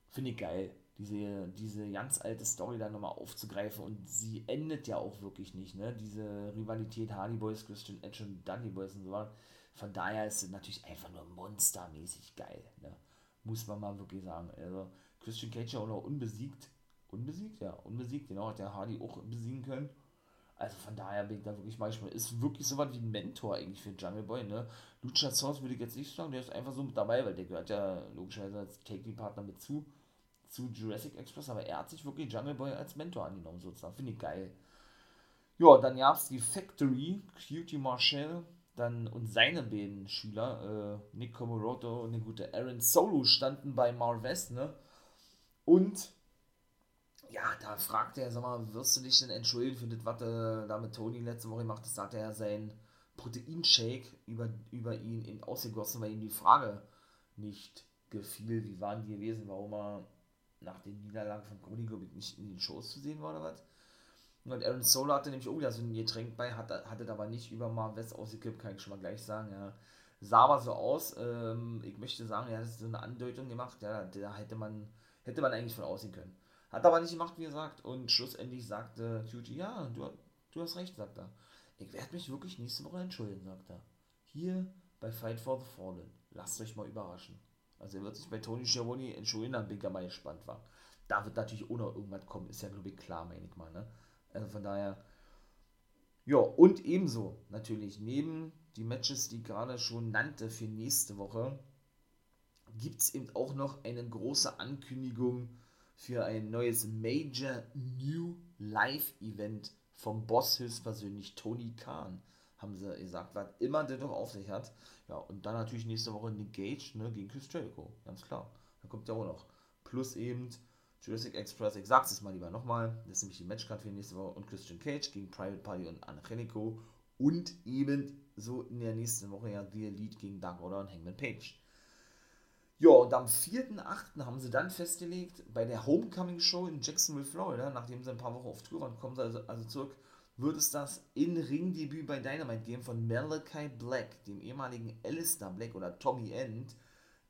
Finde ich geil, diese, diese ganz alte Story dann nochmal aufzugreifen und sie endet ja auch wirklich nicht, ne? Diese Rivalität Hardy Boys, Christian Edge und Dudley Boys und so weiter. Von daher ist es natürlich einfach nur monstermäßig geil, ne? Muss man mal wirklich sagen. Also Christian Cage ja auch noch unbesiegt. Unbesiegt? Ja, unbesiegt, genau, hat der Hardy auch besiegen können. Also von daher bin ich da wirklich manchmal, ist wirklich so was wie ein Mentor eigentlich für Jungle Boy, ne? Lucha Source würde ich jetzt nicht sagen, der ist einfach so mit dabei, weil der gehört ja logischerweise als Take-Partner mit zu, zu Jurassic Express, aber er hat sich wirklich Jungle Boy als Mentor angenommen, sozusagen. Finde ich geil. Ja, dann gab es die Factory, Cutie Marshall, dann und seine beiden Schüler, äh, Nick Komoroto und der gute Aaron Solo, standen bei Marvest, ne? Und ja, da fragt er, sag mal, wirst du dich denn entschuldigen für das, was du da mit Tony letzte Woche gemacht hast? Da hat er sein Proteinshake über, über ihn in ausgegossen, weil ihm die Frage nicht gefiel. Wie waren die gewesen? Warum er nach den Niederlagen von Cody, glaube ich, nicht in den Shows zu sehen war oder was? Und Aaron Solo hatte nämlich auch wieder so ein Getränk bei, hatte, hatte aber nicht über Marv West ausgekippt, kann ich schon mal gleich sagen, ja. Sah aber so aus, ähm, ich möchte sagen, er hat so eine Andeutung gemacht, ja, da hätte man, hätte man eigentlich von aussehen können. Hat aber nicht gemacht, wie er sagt. Und schlussendlich sagte Tucci, ja, du, du hast recht, sagt er. Ich werde mich wirklich nächste Woche entschuldigen, sagt er. Hier bei Fight for the Fallen. Lasst euch mal überraschen. Also er wird sich bei Tony Schiavone entschuldigen, dann bin ich ja mal gespannt war. Da wird natürlich noch irgendwas kommen, ist ja glaube ich klar, meine ich mal. Ne? Also von daher, ja, und ebenso natürlich, neben die Matches, die ich gerade schon nannte für nächste Woche, gibt es eben auch noch eine große Ankündigung für ein neues Major New Live Event vom Boss höchstpersönlich Tony Khan. Haben sie gesagt, was immer der doch auf sich hat. Ja, und dann natürlich nächste Woche Nick Gage ne, gegen Chris Jericho. Ganz klar. Da kommt ja auch noch. Plus eben Jurassic Express, ich sag's jetzt mal lieber nochmal. Das ist nämlich die Matchcard für nächste Woche. Und Christian Cage gegen Private Party und Angelico. Und eben so in der nächsten Woche ja The Elite gegen Dark Order und Hangman Page. Ja, und am 4.8. haben sie dann festgelegt, bei der Homecoming Show in Jacksonville, Florida, nachdem sie ein paar Wochen auf Tour waren, kommen sie also, also zurück, wird es das In-Ring-Debüt bei Dynamite geben von Malachi Black, dem ehemaligen Alistair Black oder Tommy End.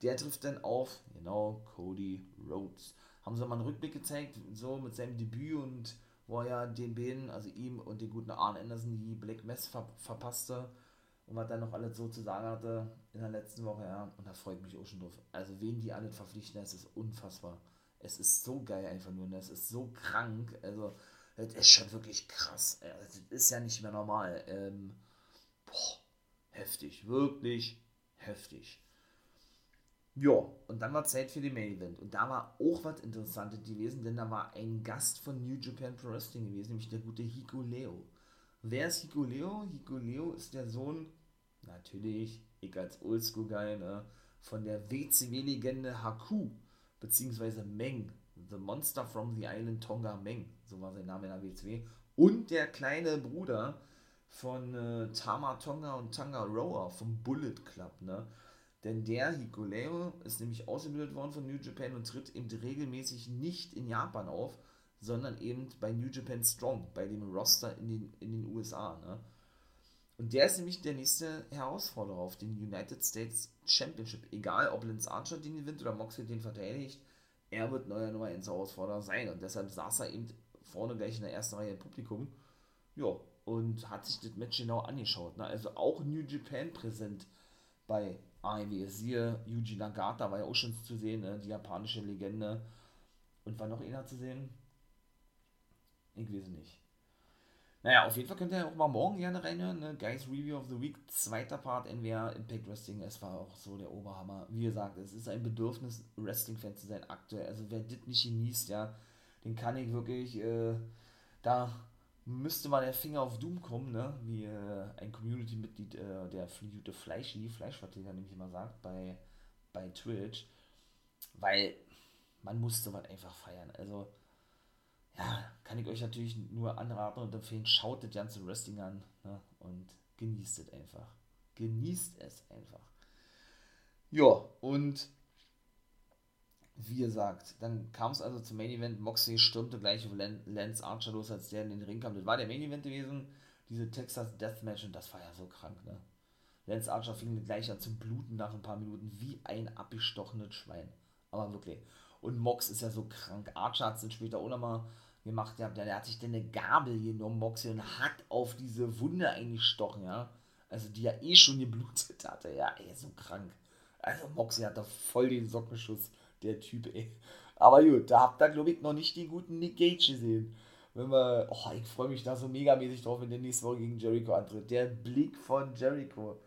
Der trifft dann auf, genau, Cody Rhodes. Haben sie mal einen Rückblick gezeigt, so mit seinem Debüt und wo er ja den beiden, also ihm und den guten Arn Anderson, die Black Mess ver verpasste und was dann noch alles so zu sagen hatte in der letzten Woche, ja, und da freut mich auch schon drauf. Also, wen die alle verpflichten, das ist unfassbar. Es ist so geil einfach nur, ne? ist so krank, also, das ist schon wirklich krass. Das ist ja nicht mehr normal. Ähm, boah, heftig, wirklich heftig. Ja, und dann war Zeit für den Main Event. Und da war auch was Interessantes gewesen, denn da war ein Gast von New Japan Pro Wrestling gewesen, nämlich der gute Hiko Leo. Wer ist Hikuleo? Hikuleo ist der Sohn, natürlich, ich als Oldschool-Guy, ne, von der WCW-Legende Haku, beziehungsweise Meng, The Monster from the Island Tonga Meng, so war sein Name in der WCW, und der kleine Bruder von äh, Tama Tonga und Tanga Roa vom Bullet Club, ne? Denn der Hikuleo ist nämlich ausgebildet worden von New Japan und tritt eben regelmäßig nicht in Japan auf, sondern eben bei New Japan Strong, bei dem Roster in den, in den USA. Ne? Und der ist nämlich der nächste Herausforderer auf den United States Championship. Egal, ob Lance Archer den gewinnt oder Moxley den verteidigt, er wird neuer Nummer 1 Herausforderer sein. Und deshalb saß er eben vorne gleich in der ersten Reihe im Publikum. Ja, und hat sich das Match genau angeschaut. Ne? Also auch New Japan präsent bei AEW. Siehe Yuji Nagata war ja auch schon zu sehen, ne? die japanische Legende. Und war noch einer zu sehen? Ich weiß nicht. Naja, auf jeden Fall könnt ihr auch mal morgen gerne reinhören. Ne? Guys Review of the Week, zweiter Part, NWA Impact Wrestling. Es war auch so der Oberhammer. Wie gesagt, es ist ein Bedürfnis, Wrestling-Fan zu sein aktuell. Also wer das nicht genießt, ja, den kann ich wirklich, äh, da müsste mal der Finger auf Doom kommen, ne? Wie äh, ein Community-Mitglied, äh, der gute Fleischi, Fleischvertreter nämlich immer sagt, bei, bei Twitch. Weil man musste man einfach feiern. Also ja, kann ich euch natürlich nur anraten und empfehlen, schaut das ganze Wrestling an ne? und genießt es einfach. Genießt es einfach. Ja, und wie gesagt, dann kam es also zum Main Event. Moxley stürmte gleich auf Lance Archer los, als der in den Ring kam. Das war der Main Event gewesen, diese Texas Deathmatch, und das war ja so krank, ne? Lance Archer fing gleich an zu bluten nach ein paar Minuten, wie ein abgestochenes Schwein. Aber wirklich. Und Mox ist ja so krank. Archer hat es dann später auch nochmal gemacht gehabt. Der, der hat sich dann eine Gabel genommen, Moxie, und hat auf diese Wunde eingestochen, ja. Also die ja eh schon geblutet hatte, ja, ey, so krank. Also Moxie hat da voll den Sockenschuss, der Typ, ey. Aber gut, da habt ihr, glaube ich, noch nicht den guten Nick Gage gesehen. Wenn wir, oh, ich freue mich da so megamäßig drauf, wenn der nächste Woche gegen Jericho antritt. Der Blick von Jericho.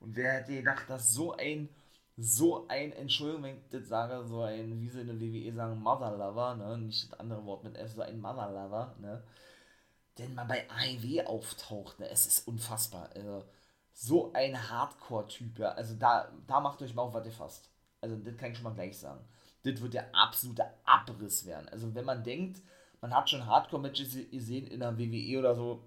Und wer hätte gedacht, dass so ein, so ein, Entschuldigung, wenn ich das sage, so ein, wie sie in der WWE sagen, Mother Lover, ne, nicht das andere Wort mit F, so ein Mother Lover, ne, denn man bei AEW auftaucht, ne, es ist unfassbar. Also, so ein Hardcore-Typ, ja, also da, da macht euch mal auf, was ihr fasst. Also, das kann ich schon mal gleich sagen. Das wird der absolute Abriss werden. Also, wenn man denkt, man hat schon Hardcore-Matches gesehen in der WWE oder so,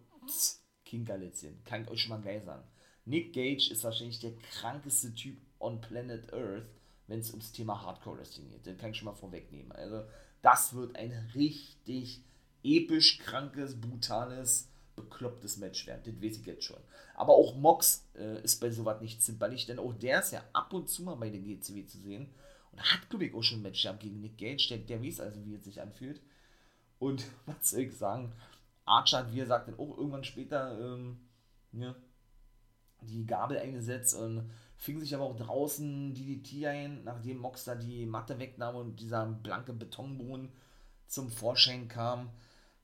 Kinkerlitzchen, kann ich euch schon mal gleich sagen. Nick Gage ist wahrscheinlich der krankeste Typ on Planet Earth, wenn es ums Thema Hardcore Wrestling geht. Den kann ich schon mal vorwegnehmen. Also, das wird ein richtig episch krankes, brutales, beklopptes Match werden. Das weiß ich jetzt schon. Aber auch Mox äh, ist bei sowas nicht zimperlich, denn auch der ist ja ab und zu mal bei der GCW zu sehen. Und hat, glaube ich, auch schon ein Match gehabt gegen Nick Gage. Der, der weiß also, wie es sich anfühlt. Und <laughs> was soll ich sagen? Archer hat, wie er sagt, dann auch irgendwann später ähm, ja, die Gabel eingesetzt und fing sich aber auch draußen DDT ein, nachdem Mox da die Matte wegnahm und dieser blanke Betonboden zum Vorschein kam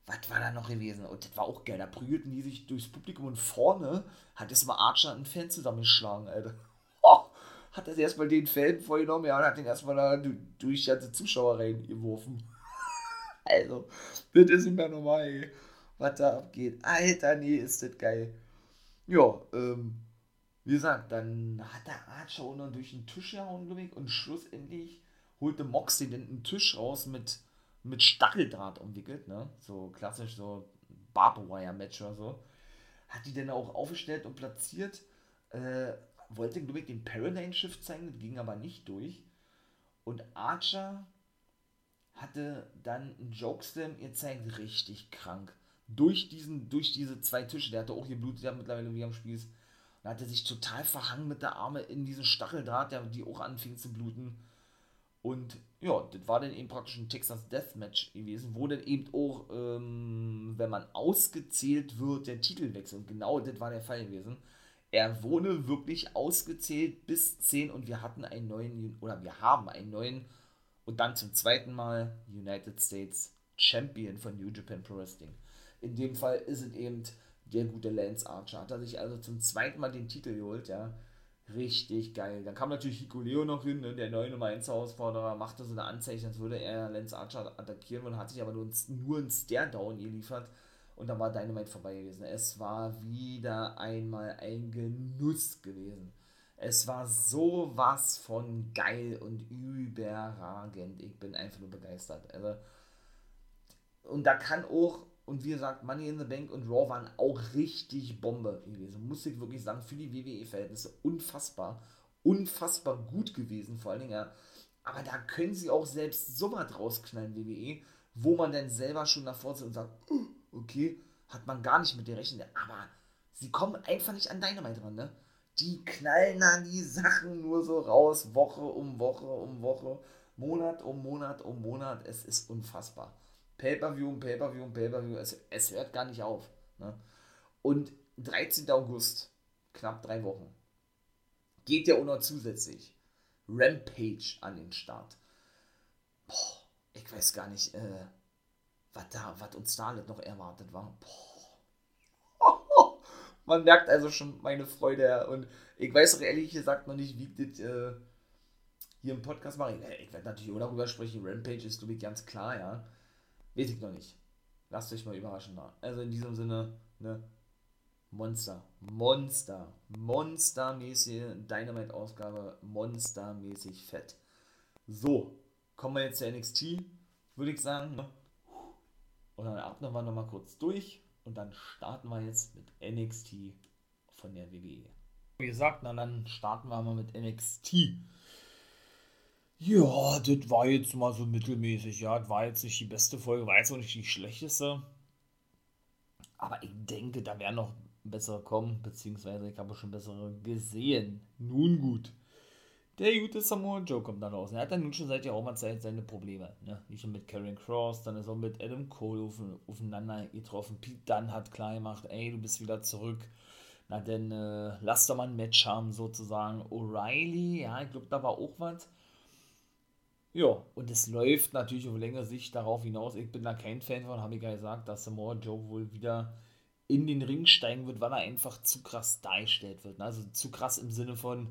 was war da noch gewesen? Und das war auch geil. Da prügelten die sich durchs Publikum und vorne hat jetzt mal Archer einen Fan zusammengeschlagen, Alter. <laughs> Oh, hat das erstmal den Fan vorgenommen, ja, und hat den erstmal da durch die ganze Zuschauer reingeworfen. <laughs> also, das ist nicht mehr normal, ey. Was da abgeht. Alter, nee, ist das geil. Ja, ähm, wie gesagt, dann hat der Archer auch noch durch den Tisch gehauen, glaube ich, und schlussendlich holte Moxley den Tisch raus mit mit Stacheldraht umwickelt, ne? So klassisch so Barbwire-Match oder so. Hat die dann auch aufgestellt und platziert. Äh, wollte, glaube ich, den Paradigm Shift zeigen, ging aber nicht durch. Und Archer hatte dann einen Jokeslam gezeigt, richtig krank. Durch, diesen, durch diese zwei Tische, der hatte auch geblutet, ja mittlerweile wie am Spieß. Und hatte sich total verhangen mit der Arme in diesen Stacheldraht, der, die auch anfing zu bluten. Und ja, das war dann eben praktisch ein Texas Deathmatch gewesen, wo dann eben auch, ähm, wenn man ausgezählt wird, der Titel wechselt. Und genau das war der Fall gewesen. Er wurde wirklich ausgezählt bis 10 und wir hatten einen neuen, oder wir haben einen neuen und dann zum zweiten Mal United States Champion von New Japan Pro Wrestling. In dem Fall ist es eben der gute Lance Archer. Hat er sich also zum zweiten Mal den Titel geholt, ja. Richtig geil. Dann kam natürlich Hikuleo noch hin, ne, der neue Nummer 1 Herausforderer, machte so eine Anzeichnung, als würde er Lance Archer attackieren und hat sich aber nur, nur einen Stare-Down geliefert und dann war Dynamite vorbei gewesen. Es war wieder einmal ein Genuss gewesen. Es war sowas von geil und überragend. Ich bin einfach nur begeistert. Also, und da kann auch und wie gesagt, Money in the Bank und Raw waren auch richtig Bombe gewesen. Muss ich wirklich sagen, für die WWE-Verhältnisse unfassbar, unfassbar gut gewesen, vor allen Dingen, ja. Aber da können sie auch selbst so was rausknallen, WWE, wo man dann selber schon davor sitzt und sagt, uh, okay, hat man gar nicht mit dir rechnen. Aber sie kommen einfach nicht an Dynamite dran, ne? Die knallen dann die Sachen nur so raus, Woche um Woche um Woche, Monat um Monat um Monat. Es ist unfassbar. Pay-Per-View und Pay-Per-View und Pay-Per-View. Es, es hört gar nicht auf. Ne? Und 13. August, knapp drei Wochen, geht ja auch noch zusätzlich Rampage an den Start. Boah, ich weiß gar nicht, äh, was da, was uns da noch erwartet war. Boah. <laughs> Man merkt also schon meine Freude und ich weiß auch ehrlich gesagt noch nicht, wie ich das äh, hier im Podcast mache. Ich, ich werde natürlich auch darüber sprechen. Rampage ist, glaube ganz klar, ja. Weiß ich noch nicht. Lasst euch mal überraschen. Also in diesem Sinne, ne? Monster. Monster. Monstermäßige Dynamite-Ausgabe. Monstermäßig fett. So, kommen wir jetzt zu NXT, würde ich sagen. Ne? Und dann atmen wir nochmal kurz durch. Und dann starten wir jetzt mit NXT von der WWE. Wie gesagt, na dann starten wir mal mit NXT. Ja, das war jetzt mal so mittelmäßig, ja. Das war jetzt nicht die beste Folge, war jetzt auch nicht die schlechteste. Aber ich denke, da werden noch bessere kommen, beziehungsweise ich habe schon bessere gesehen. Nun gut. Der gute Samoa Joe kommt dann raus. Er hat dann nun schon seit geraumer Zeit seine Probleme. Ne? Nicht nur mit Karen Cross, dann ist er mit Adam Cole auf, aufeinander getroffen. Pete Dunn hat klar gemacht, ey, du bist wieder zurück. Na, denn äh, lass doch mal ein Match haben, sozusagen. O'Reilly, ja, ich glaube, da war auch was Ja, und es läuft natürlich auf längere Sicht darauf hinaus. Ich bin da kein Fan von, habe ich ja gesagt, dass Samoa Joe wohl wieder in den Ring steigen wird, weil er einfach zu krass dargestellt wird. Ne? Also zu krass im Sinne von,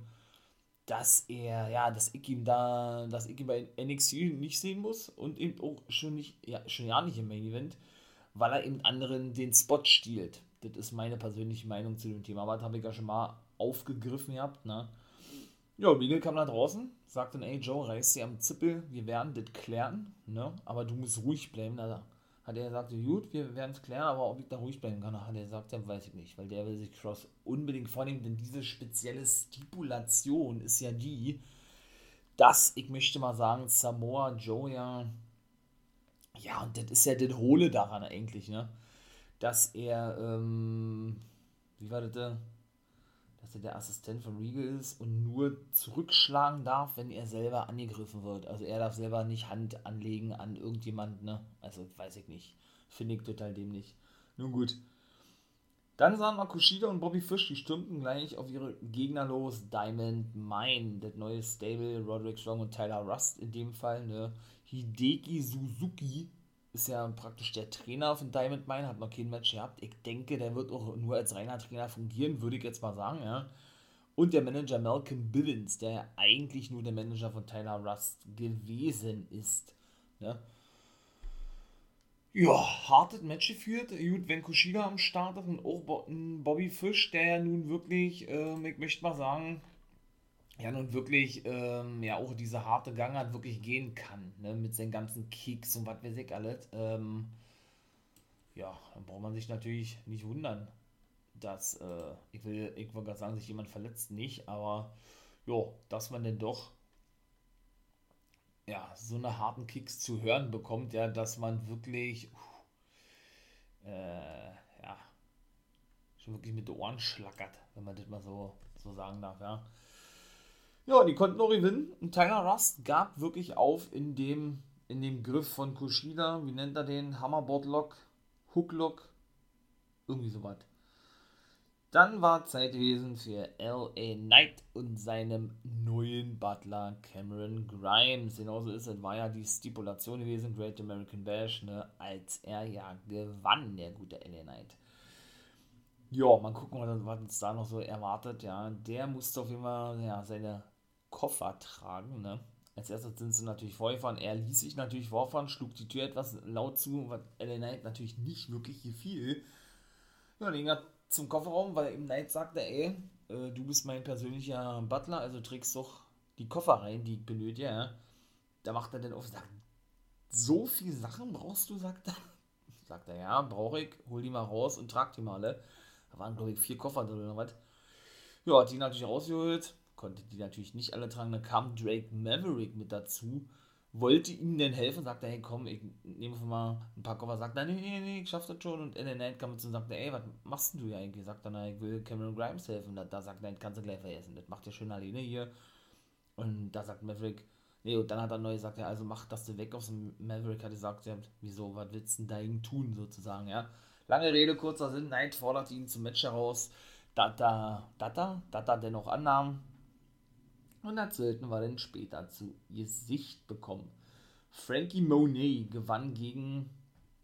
dass er, ja, dass ich ihm da, dass ich ihn bei NXT nicht sehen muss und eben auch schon nicht, ja, schon ja nicht im Main Event, weil er eben anderen den Spot stiehlt. Das ist meine persönliche Meinung zu dem Thema. Aber das habe ich ja schon mal aufgegriffen gehabt, ne? Ja, Regal kam da draußen, sagt dann, ey Joe, reiß sie am Zippel, wir werden das klären, ne? Aber du musst ruhig bleiben. Da hat er gesagt, gut, wir werden es klären, aber ob ich da ruhig bleiben kann, hat er gesagt, ja, weiß ich nicht, weil der will sich Cross unbedingt vornehmen, denn diese spezielle Stipulation ist ja die, dass, ich möchte mal sagen, Samoa Joe ja, ja, und das ist ja das Hohle daran eigentlich, ne? Dass er, ähm, wie war das da? Dass er der Assistent von Regal ist und nur zurückschlagen darf, wenn er selber angegriffen wird. Also er darf selber nicht Hand anlegen an irgendjemanden, ne? Also weiß ich nicht. Finde ich total dämlich. Nun gut. Dann sahen wir Kushida und Bobby Fish, die stürmten gleich auf ihre Gegner los. Diamond Mine, das neue Stable, Roderick Strong und Tyler Rust in dem Fall, ne? Hideki Suzuki ist ja praktisch der Trainer von Diamond Mine, hat noch kein Match gehabt. Ich denke, der wird auch nur als reiner Trainer fungieren, würde ich jetzt mal sagen, ja. Und der Manager Malcolm Bivens, der eigentlich nur der Manager von Tyler Rust gewesen ist. Ja, ja hartes Match geführt. Gut, wenn Kushida am Start ist und auch Bobby Fish, der ja nun wirklich, äh, ich möchte mal sagen, ja nun wirklich ähm, ja auch diese harte Gangart wirklich gehen kann, ne, mit seinen ganzen Kicks und was weiß ich alles, ähm, ja, dann braucht man sich natürlich nicht wundern, dass, äh, ich will, ich wollte gerade sagen, sich jemand verletzt nicht, aber ja, dass man denn doch ja, so eine harten Kicks zu hören bekommt, ja, dass man wirklich uh, äh, ja, schon wirklich mit den Ohren schlackert, wenn man das mal so, so sagen darf, ja. Ja, die konnten auch gewinnen. Und Tyler Rust gab wirklich auf in dem, in dem Griff von Kushida. Wie nennt er den? Hammerboard-Lock, Hook-Lock, irgendwie sowas. Dann war Zeit gewesen für L.A. Knight und seinem neuen Butler Cameron Grimes. Genauso ist es, war ja die Stipulation gewesen, Great American Bash, ne, als er ja gewann, der gute L.A. Knight. Ja, mal gucken, was uns da noch so erwartet. Ja, der musste auf jeden Fall ja, seine Koffer tragen. Ne? Als erstes sind sie natürlich vorgefahren. Er ließ sich natürlich vorfahren, schlug die Tür etwas laut zu, was LA Knight natürlich nicht wirklich gefiel. Ja, den ging zum Kofferraum, weil ihm Knight sagte, ey, äh, du bist mein persönlicher Butler, also trägst doch die Koffer rein, die ich benötige. Ja? Da macht er dann auf, sagt, so viele Sachen brauchst du, sagt er. <laughs> Sagt er, ja, brauche ich, hol die mal raus und trag die mal alle. Da waren, glaube ich, vier Koffer drin oder was. Ja, hat die natürlich rausgeholt, konnte die natürlich nicht alle tragen. Dann kam Drake Maverick mit dazu, wollte ihm denn helfen, sagte, hey komm, ich nehme mal ein paar Koffer, sagt er, nee, nee, nee, ich schaff das schon. Und in der Night kam zu und sagte, ey, was machst du hier eigentlich? Sagt dann, ich will Cameron Grimes helfen. Da, da sagt er, kannst du gleich vergessen, das macht er schön alleine hier. Und da sagt Maverick, nee, und dann hat er neu gesagt, ja, also mach, dass du weg aus dem Maverick hat gesagt, ja, wieso, was willst du denn dagegen tun, sozusagen, ja. Lange Rede, kurzer Sinn, Knight fordert ihn zum Match heraus, Data, Data, Data dennoch annahm, und sollten wir dann später zu Gesicht bekommen. Frankie Monet gewann gegen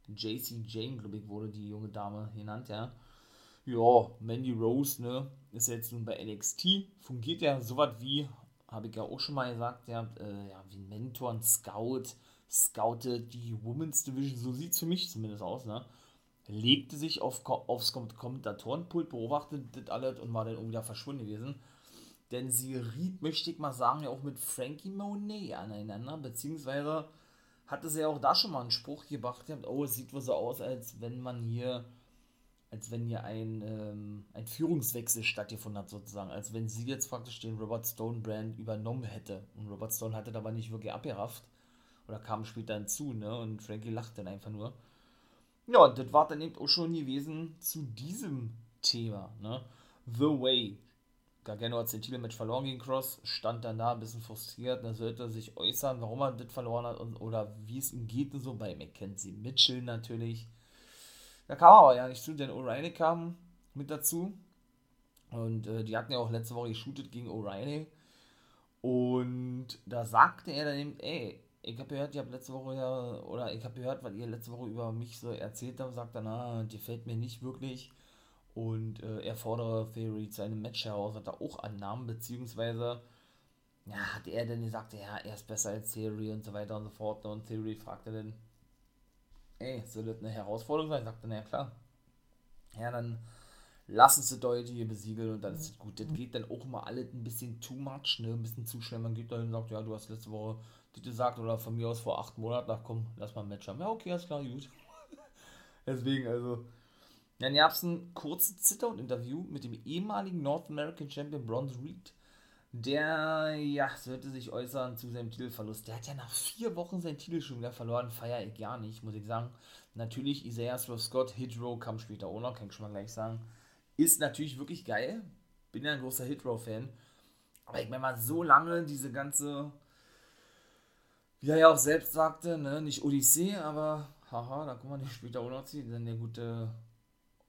JC Jane, glaube ich, wurde die junge Dame genannt, ja. Ja, Mandy Rose, ne, ist jetzt nun bei NXT, fungiert ja sowas wie, habe ich ja auch schon mal gesagt, ja, äh, ja, wie ein Mentor, ein Scout, scoutet die Women's Division, so sieht es für mich zumindest aus, ne. Legte sich auf, aufs Kommentatorenpult, beobachtet das alles und war dann irgendwie wieder verschwunden gewesen denn sie riet, möchte ich mal sagen, ja auch mit Frankie Monet aneinander, beziehungsweise hatte sie ja auch da schon mal einen Spruch gebracht, oh, es sieht wohl so aus, als wenn man hier, als wenn hier ein, ähm, ein Führungswechsel stattgefunden hat, sozusagen, als wenn sie jetzt praktisch den Robert Stone Brand übernommen hätte. Und Robert Stone hatte aber nicht wirklich abgerafft, oder kam später hinzu, ne, und Frankie lacht dann einfach nur. Ja, und das war dann eben auch schon gewesen zu diesem Thema, ne. The Way Gargano hat den Titelmatch verloren gegen Cross, stand dann da ein bisschen frustriert, da sollte er sich äußern, warum er das verloren hat und, oder wie es ihm geht und so, bei Mackenzie Mitchell natürlich. Da kam er aber ja nicht zu, denn O'Reilly kam mit dazu und äh, die hatten ja auch letzte Woche geshootet gegen O'Reilly und da sagte er dann eben, ey, ich habe gehört, ihr habt letzte Woche ja, oder ich habe gehört, was ihr letzte Woche über mich so erzählt habt, sagt er, na, die fällt mir nicht wirklich. Und äh, er fordere Theory zu einem Match heraus, hat er auch Annahmen, beziehungsweise, ja, hat er denn gesagt, ja, er ist besser als Theory und so weiter und so fort. Und Theory fragte dann, ey, soll das eine Herausforderung sein? Sagte, na ja, klar. Ja, dann lassen sie Leute hier besiegeln und dann ist es gut. Das geht dann auch mal alles ein bisschen too much, ne? ein bisschen zu schnell. Man geht dahin und sagt, ja, du hast letzte Woche die gesagt oder von mir aus vor acht Monaten, ach komm, lass mal ein Match haben. Ja, okay, alles klar, gut. <laughs> Deswegen, also. Dann gab es ein kurzes Sit-Down-Interview mit dem ehemaligen North American Champion Bronze Reed, der, ja, sollte sich äußern zu seinem Titelverlust. Der hat ja nach vier Wochen seinen Titel schon wieder verloren, feier ich gar nicht, muss ich sagen. Natürlich, Isaiah Scott, Hidro kam später auch noch, kann ich schon mal gleich sagen. Ist natürlich wirklich geil. Bin ja ein großer Hidro-Fan. Aber ich meine mal, so lange diese ganze wie er ja auch selbst sagte, ne, nicht Odyssee, aber haha, da kommen wir nicht später auch noch zu, denn der gute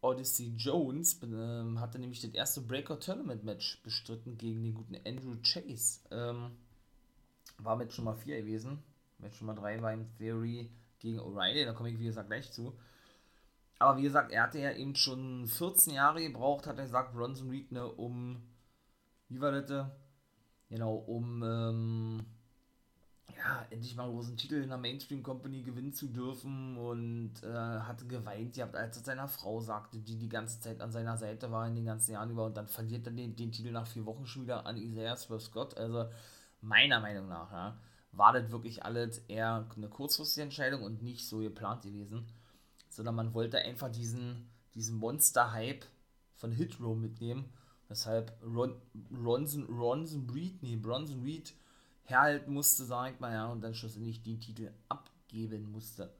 Odyssey Jones äh, hatte nämlich das erste Breakout Tournament Match bestritten gegen den guten Andrew Chase. Ähm, war Match Nummer 4 gewesen. Match Nummer 3 war im Theory gegen O'Reilly, da komme ich wie gesagt gleich zu. Aber wie gesagt, er hatte ja eben schon 14 Jahre gebraucht, hat er gesagt, Bronson Reed, ne, um, wie war das? Genau, um, ähm, ja, endlich mal einen großen Titel in der Mainstream Company gewinnen zu dürfen und äh, hatte geweint, gehabt, als er seiner Frau sagte, die die ganze Zeit an seiner Seite war in den ganzen Jahren über und dann verliert er den, den Titel nach vier Wochen schon wieder an Isaiah Scott. Also meiner Meinung nach ja, war das wirklich alles eher eine kurzfristige Entscheidung und nicht so geplant gewesen, sondern man wollte einfach diesen, diesen Monster-Hype von Hitrow mitnehmen, weshalb Ron, Ronson, Ronson Reed, nee, Bronson Reed herhalten musste, sag ich mal, ja, und dann schlussendlich den Titel abgeben musste.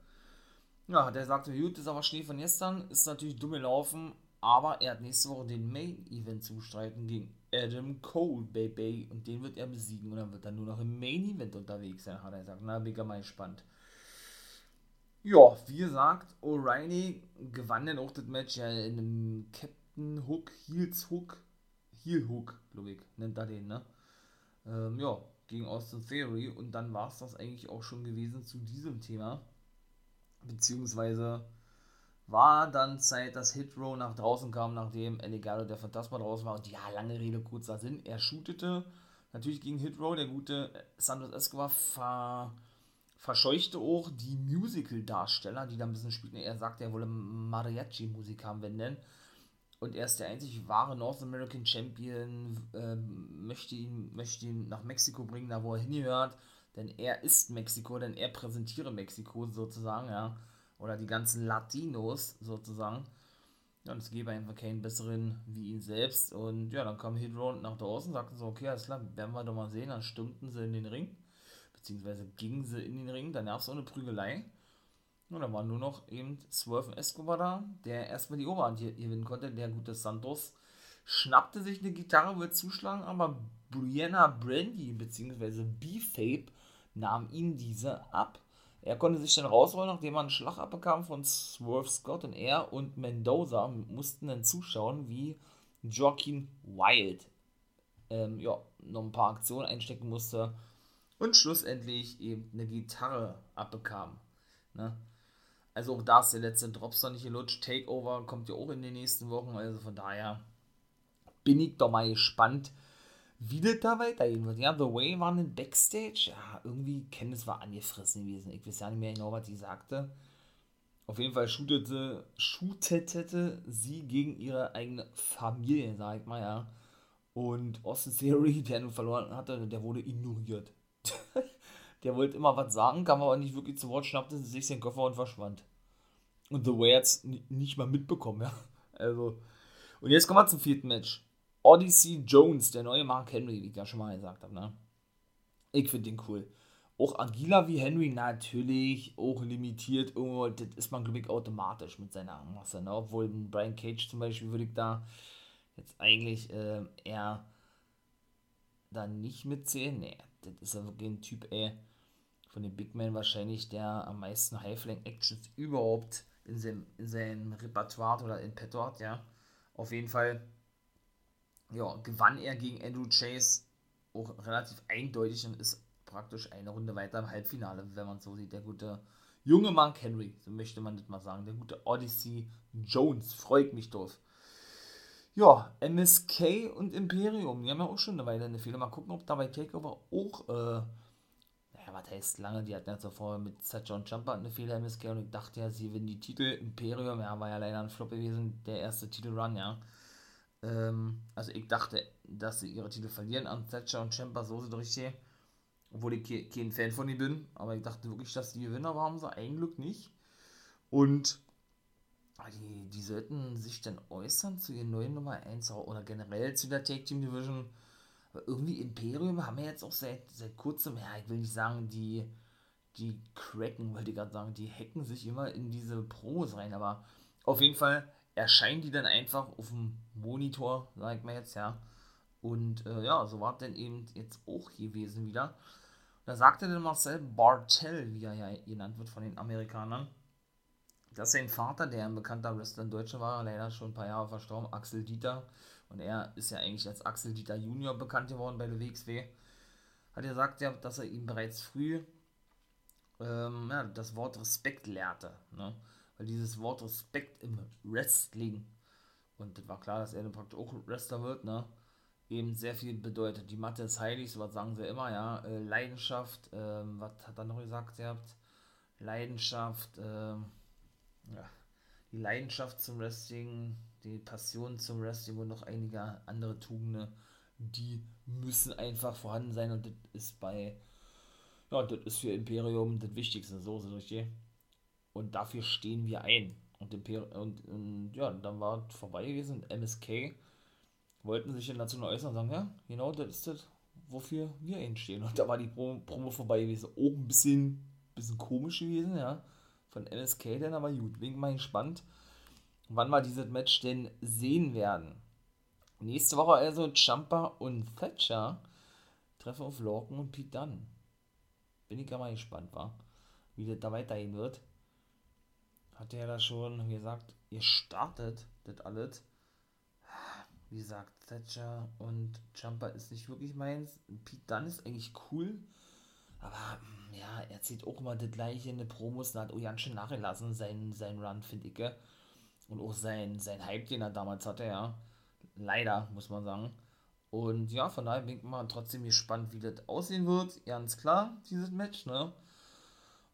Ja, der sagte, gut, ist aber Schnee von gestern, ist natürlich dumm gelaufen, aber er hat nächste Woche den Main Event zu bestreiten gegen Adam Cole, Baby, und den wird er besiegen und dann wird er nur noch im Main Event unterwegs sein, hat er gesagt. Na, bin mal gespannt. Ja, wie gesagt, O'Reilly gewann dann auch das Match ja in einem Captain Hook, Heels Hook, Heel Hook, glaube nennt er den, ne? Ähm, ja, gegen Austin Theory und dann war es das eigentlich auch schon gewesen zu diesem Thema. Beziehungsweise war dann Zeit, dass Hit Row nach draußen kam, nachdem Eligado der Phantasma draußen war. Und ja, lange Rede, kurzer Sinn. Er shootete natürlich gegen Hit Row. Der gute Santos Escobar ver, verscheuchte auch die Musical-Darsteller, die da ein bisschen spielten. Er sagte, er wolle Mariachi-Musik haben, wenn denn und er ist der einzig wahre North American Champion, ähm, möchte, ihn, möchte ihn nach Mexiko bringen, da wo er hingehört, denn er ist Mexiko, denn er präsentiere Mexiko sozusagen, ja, oder die ganzen Latinos sozusagen. Ja, und es gäbe einfach keinen besseren wie ihn selbst. Und ja, dann kam Hidro nach draußen, sagten so, okay, alles klar, werden wir doch mal sehen. Dann stimmten sie in den Ring, beziehungsweise gingen sie in den Ring, es auch eine Prügelei. Und dann war nur noch eben Swerve Escobar da, der erstmal die Oberhand hier gewinnen konnte. Der gute Santos schnappte sich eine Gitarre, will zuschlagen, aber Brianna Brandy bzw. B-Fape nahm ihm diese ab. Er konnte sich dann rausrollen, nachdem er einen Schlag abbekam von Swerve Scott und er und Mendoza mussten dann zuschauen, wie Joaquin Wild ähm, ja, noch ein paar Aktionen einstecken musste und schlussendlich eben eine Gitarre abbekam. Ne? Also auch da ist der letzte Dropster nicht gelutscht. Takeover kommt ja auch in den nächsten Wochen. Also von daher bin ich doch mal gespannt, wie das da weitergehen wird. Ja, The Way war ein Backstage. Ja, irgendwie Kenntnis war angefressen gewesen. Ich weiß ja nicht mehr genau, was sie sagte. Auf jeden Fall shootete, shootete sie gegen ihre eigene Familie, sag ich mal, ja. Und Austin Theory, der nun verloren hatte, der wurde ignoriert. <laughs> Der wollte immer was sagen, kam aber nicht wirklich zu Wort, schnappte sich den Koffer und verschwand. Und The Way hat's nicht mal mitbekommen, <laughs> ja. Also. Und jetzt kommen wir zum vierten Match. Odyssey Jones, der neue Mark Henry, wie ich ja schon mal gesagt habe, ne? Ich finde den cool. Auch agiler wie Henry, natürlich, auch limitiert, irgendwo, das ist man, glaube ich, automatisch mit seiner Masse, ne? Obwohl Brian Cage zum Beispiel würde ich da jetzt eigentlich äh, eher da nicht mitzählen. Nee, das ist ja wirklich ein Typ, ey von den Big Men wahrscheinlich der am meisten High-Flank-Actions überhaupt in seinem, in seinem Repertoire oder in petto hat, ja. Auf jeden Fall, ja, gewann er gegen Andrew Chase auch relativ eindeutig und ist praktisch eine Runde weiter im Halbfinale, wenn man so sieht. Der gute junge Mark Henry, so möchte man das mal sagen. Der gute Odyssey Jones, freut mich drauf. Ja, MSK und Imperium, die haben ja auch schon eine Weile eine Fehler. Mal gucken, ob dabei Takeover auch, äh, was heißt lange, die hatten ja zuvor mit Seth John Jumper eine Fehler MSK und ich dachte ja, sie gewinnen die Titel. Imperium, ja, war ja leider ein Flop gewesen, der erste Titelrun, ja. Ähm, also ich dachte, dass sie ihre Titel verlieren an Thatcher und Champa, so sind richtig. Obwohl ich kein Fan von ihnen bin, aber ich dachte wirklich, dass die Gewinner waren, sie ein Glück nicht. Und die, die sollten sich dann äußern zu ihren neuen Nummer 1 oder generell zu der Tag Team Division. Aber irgendwie Imperium haben wir jetzt auch seit, seit kurzem, ja, ich will nicht sagen, die, die cracken, wollte ich gerade sagen, die hacken sich immer in diese Pros rein, aber auf jeden Fall erscheinen die dann einfach auf dem Monitor, sag ich mal jetzt, ja. Und äh, ja, so war es dann eben jetzt auch gewesen wieder. Da sagte dann Marcel Bartel, wie er ja genannt wird von den Amerikanern, dass sein Vater, der ein bekannter Wrestler in Deutschland war, leider schon ein paar Jahre verstorben, Axel Dieter, und er ist ja eigentlich als Axel Dieter Junior bekannt geworden bei der WXW, hat er gesagt, ja, dass er ihm bereits früh ähm, ja, das Wort Respekt lehrte. Ne? Weil dieses Wort Respekt im Wrestling, und das war klar, dass er dann praktisch auch Wrestler wird, ne? eben sehr viel bedeutet. Die Mathe ist heilig, so was sagen sie immer, ja. Äh, Leidenschaft, ähm, was hat er noch gesagt, ihr habt? Leidenschaft, ähm, ja, die Leidenschaft zum Wrestling, die Passion zum Wrestling und noch einige andere Tugenden, die müssen einfach vorhanden sein und das ist bei, ja, das ist für Imperium das Wichtigste, so ist es richtig. Und dafür stehen wir ein. Und, und, und ja, dann war es vorbei gewesen. MSK wollten sich dazu noch äußern und sagen, ja, genau, das ist das, wofür wir einstehen. Und da war die Promo vorbei gewesen. Auch ein bisschen, bisschen komisch gewesen, ja von LSK denn aber gut. Bin mal gespannt, wann wir dieses Match denn sehen werden. Nächste Woche also Jumper und Thatcher treffen auf Lorcan und Pete Dunn. Bin ich ja mal gespannt, war, wie das da weitergehen wird. Hat er ja da schon gesagt, ihr startet das alles. Wie gesagt, Thatcher und Jumper ist nicht wirklich meins. Pete Dunn ist eigentlich cool, aber ja, er zieht auch immer das gleiche in den Promos und hat auch ganz schön nachgelassen, sein, sein Run, finde ich. Und auch sein, sein Hype, den er damals hatte, ja. Leider, muss man sagen. Und ja, von daher bin ich mal trotzdem gespannt, wie das aussehen wird. Ganz klar, dieses Match, ne?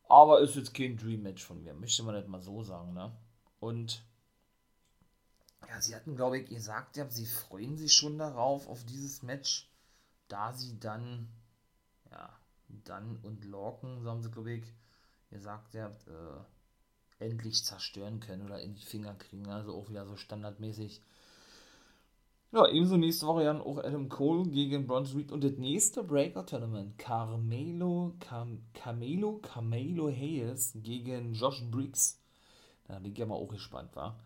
Aber ist jetzt kein Dream-Match von mir, möchte man nicht mal so sagen, ne? Und ja, sie hatten, glaube ich, gesagt, ja, sie freuen sich schon darauf, auf dieses Match, da sie dann, ja, dann und Lorcan, so haben sie, glaube ich, ihr habt äh, endlich zerstören können oder in die Finger kriegen. Also auch wieder so standardmäßig. Ja, ebenso nächste Woche dann auch Adam Cole gegen Bronze Reed und das nächste Breaker-Tournament. Carmelo, Cam, Camelo, Camelo Hayes gegen Josh Briggs. Da bin ich ja mal auch gespannt, war,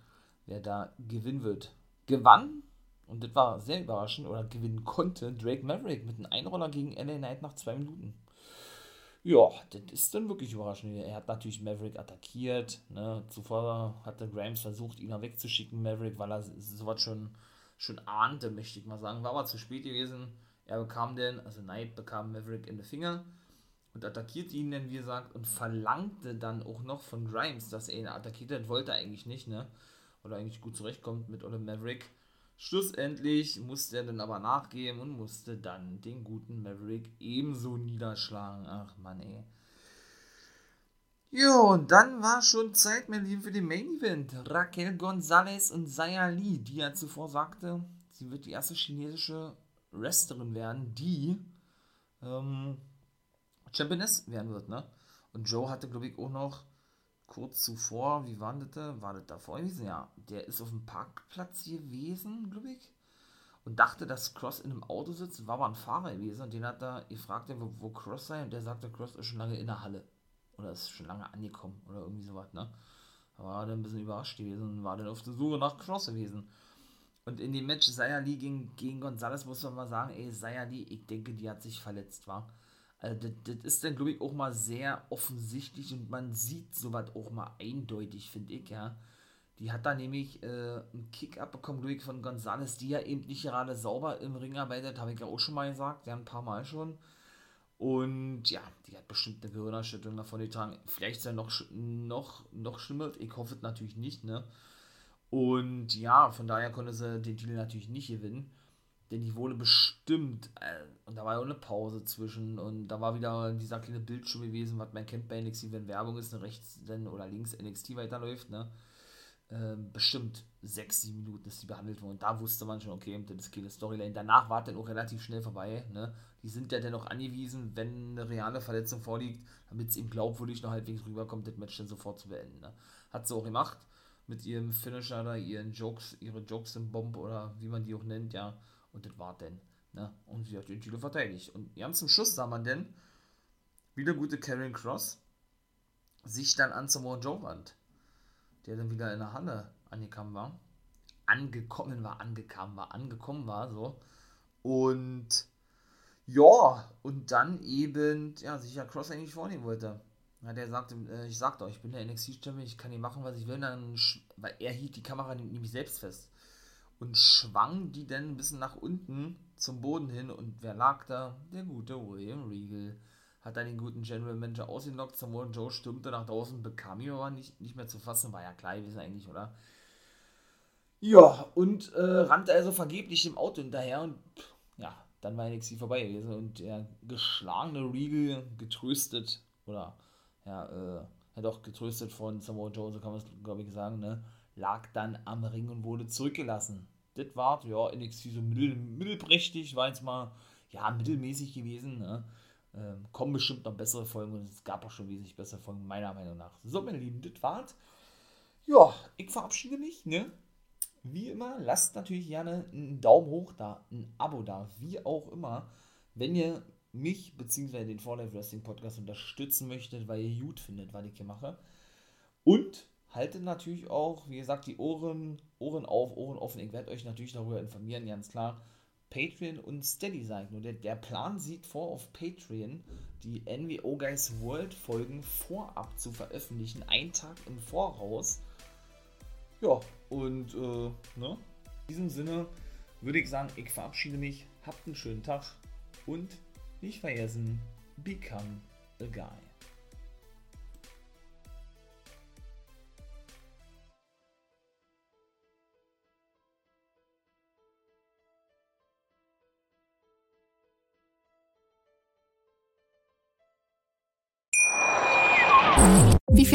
wer da gewinnen wird. Gewann und das war sehr überraschend, oder gewinnen konnte Drake Maverick mit einem Einroller gegen LA Knight nach zwei Minuten. Ja, das ist dann wirklich überraschend. Er hat natürlich Maverick attackiert. Ne? Zuvor hatte Grimes versucht, ihn wegzuschicken, Maverick, weil er sowas schon, schon ahnte, möchte ich mal sagen. War aber zu spät gewesen. Er bekam den, also Knight bekam Maverick in den Finger und attackierte ihn dann, wie gesagt, und verlangte dann auch noch von Grimes, dass er ihn attackiert hat. Wollte er eigentlich nicht, ne? Oder eigentlich gut zurechtkommt mit Ole Maverick. Schlussendlich musste er dann aber nachgeben und musste dann den guten Maverick ebenso niederschlagen. Ach man, ey. Jo, und dann war schon Zeit, mein Lieben, für den Main Event. Raquel Gonzalez und Zaya Lee, die ja zuvor sagte, sie wird die erste chinesische Wrestlerin werden, die ähm, Championess werden wird, ne? Und Joe hatte, glaube ich, auch noch kurz zuvor, wie war das? War das davor gewesen? Ja, der ist auf dem Parkplatz gewesen, glaube ich. Und dachte, dass Cross in einem Auto sitzt, war aber ein Fahrer gewesen und den hat er gefragt, wo, wo Cross sei und der sagte, Cross ist schon lange in der Halle. Oder ist schon lange angekommen oder irgendwie sowas, ne? Da war dann ein bisschen überrascht gewesen und war dann auf der Suche nach Cross gewesen. Und in dem Match Sayali gegen, gegen Gonzalez muss man mal sagen, ey, Sayali, ich denke, die hat sich verletzt, war. Also das, das ist dann, glaube ich, auch mal sehr offensichtlich und man sieht sowas auch mal eindeutig, finde ich, ja. Die hat da nämlich äh, einen Kick abbekommen, glaube ich, von Gonzales, die ja eben nicht gerade sauber im Ring arbeitet, habe ich ja auch schon mal gesagt, ja, ein paar Mal schon. Und ja, die hat bestimmt eine Gehirnerschütterung davon getragen. Vielleicht ist er noch, noch, noch schlimmer. Ich hoffe es natürlich nicht, ne? Und ja, von daher konnte sie den Titel natürlich nicht gewinnen. Denn die wurde bestimmt, äh, und da war ja auch eine Pause zwischen, und da war wieder dieser kleine Bildschirm gewesen, was man kennt bei NXT, wenn Werbung ist, rechts denn, oder links NXT weiterläuft, ne? Äh, bestimmt sechs, sieben Minuten ist die behandelt worden. Da wusste man schon, okay, das ist keine Storyline. Danach war dann auch relativ schnell vorbei, ne? Die sind ja dann auch angewiesen, wenn eine reale Verletzung vorliegt, damit es ihm glaubwürdig noch halbwegs rüberkommt, das Match dann sofort zu beenden, ne? Hat sie auch gemacht mit ihrem Finisher da, ihren Jokes, ihre Jokes im Bomb oder wie man die auch nennt, ja und das war denn. Ne? Und sie hat den Titel verteidigt. Und ganz zum Schluss sah man denn, wie der gute Karen Cross sich dann an Samoa Joe wand, der dann wieder in der Halle angekommen war. Angekommen war, angekommen war, angekommen war, so. Und ja, und dann eben, ja, sich ja Cross eigentlich vornehmen wollte. Ja, der sagte, äh, ich sagte euch, ich bin der NXT-Stimme, ich kann hier machen, was ich will. Dann, weil er hielt die Kamera nämlich selbst fest und schwang die dann ein bisschen nach unten zum Boden hin. Und wer lag da? Der gute William Regal. Hat dann den guten General Manager ausgelockt. Samoa Joe stürmte nach draußen, bekam ihn aber nicht, nicht mehr zu fassen. War ja klar gewesen eigentlich, oder? Ja, und äh, rannte also vergeblich dem Auto hinterher und ja, dann war NXT vorbei gewesen. Und der geschlagene Regal, getröstet, oder ja, äh, ja doch getröstet von Samoa Joe, so kann man es glaube ich sagen, ne? Lag dann am Ring und wurde zurückgelassen. Das war, ja, NXT so mittel, mittelprächtig, war jetzt mal, ja, mittelmäßig gewesen, ne? Ähm, kommen bestimmt noch bessere Folgen und es gab auch schon wesentlich bessere Folgen, meiner Meinung nach. So, meine Lieben, das war's. Ja, ich verabschiede mich, ne? Wie immer, lasst natürlich gerne einen Daumen hoch da, ein Abo da, wie auch immer, wenn ihr mich bzw. den For Life Wrestling Podcast unterstützen möchtet, weil ihr gut findet, was ich hier mache. Und haltet natürlich auch, wie gesagt, die Ohren, Ohren auf, Ohren offen. Ich werde euch natürlich darüber informieren, ganz klar. Patreon und Steady seid. Nur der, der Plan sieht vor, auf Patreon die NWO Guys World Folgen vorab zu veröffentlichen, einen Tag im Voraus. Ja, und äh, ne? in diesem Sinne würde ich sagen, ich verabschiede mich, habt einen schönen Tag und nicht vergessen, become a guy.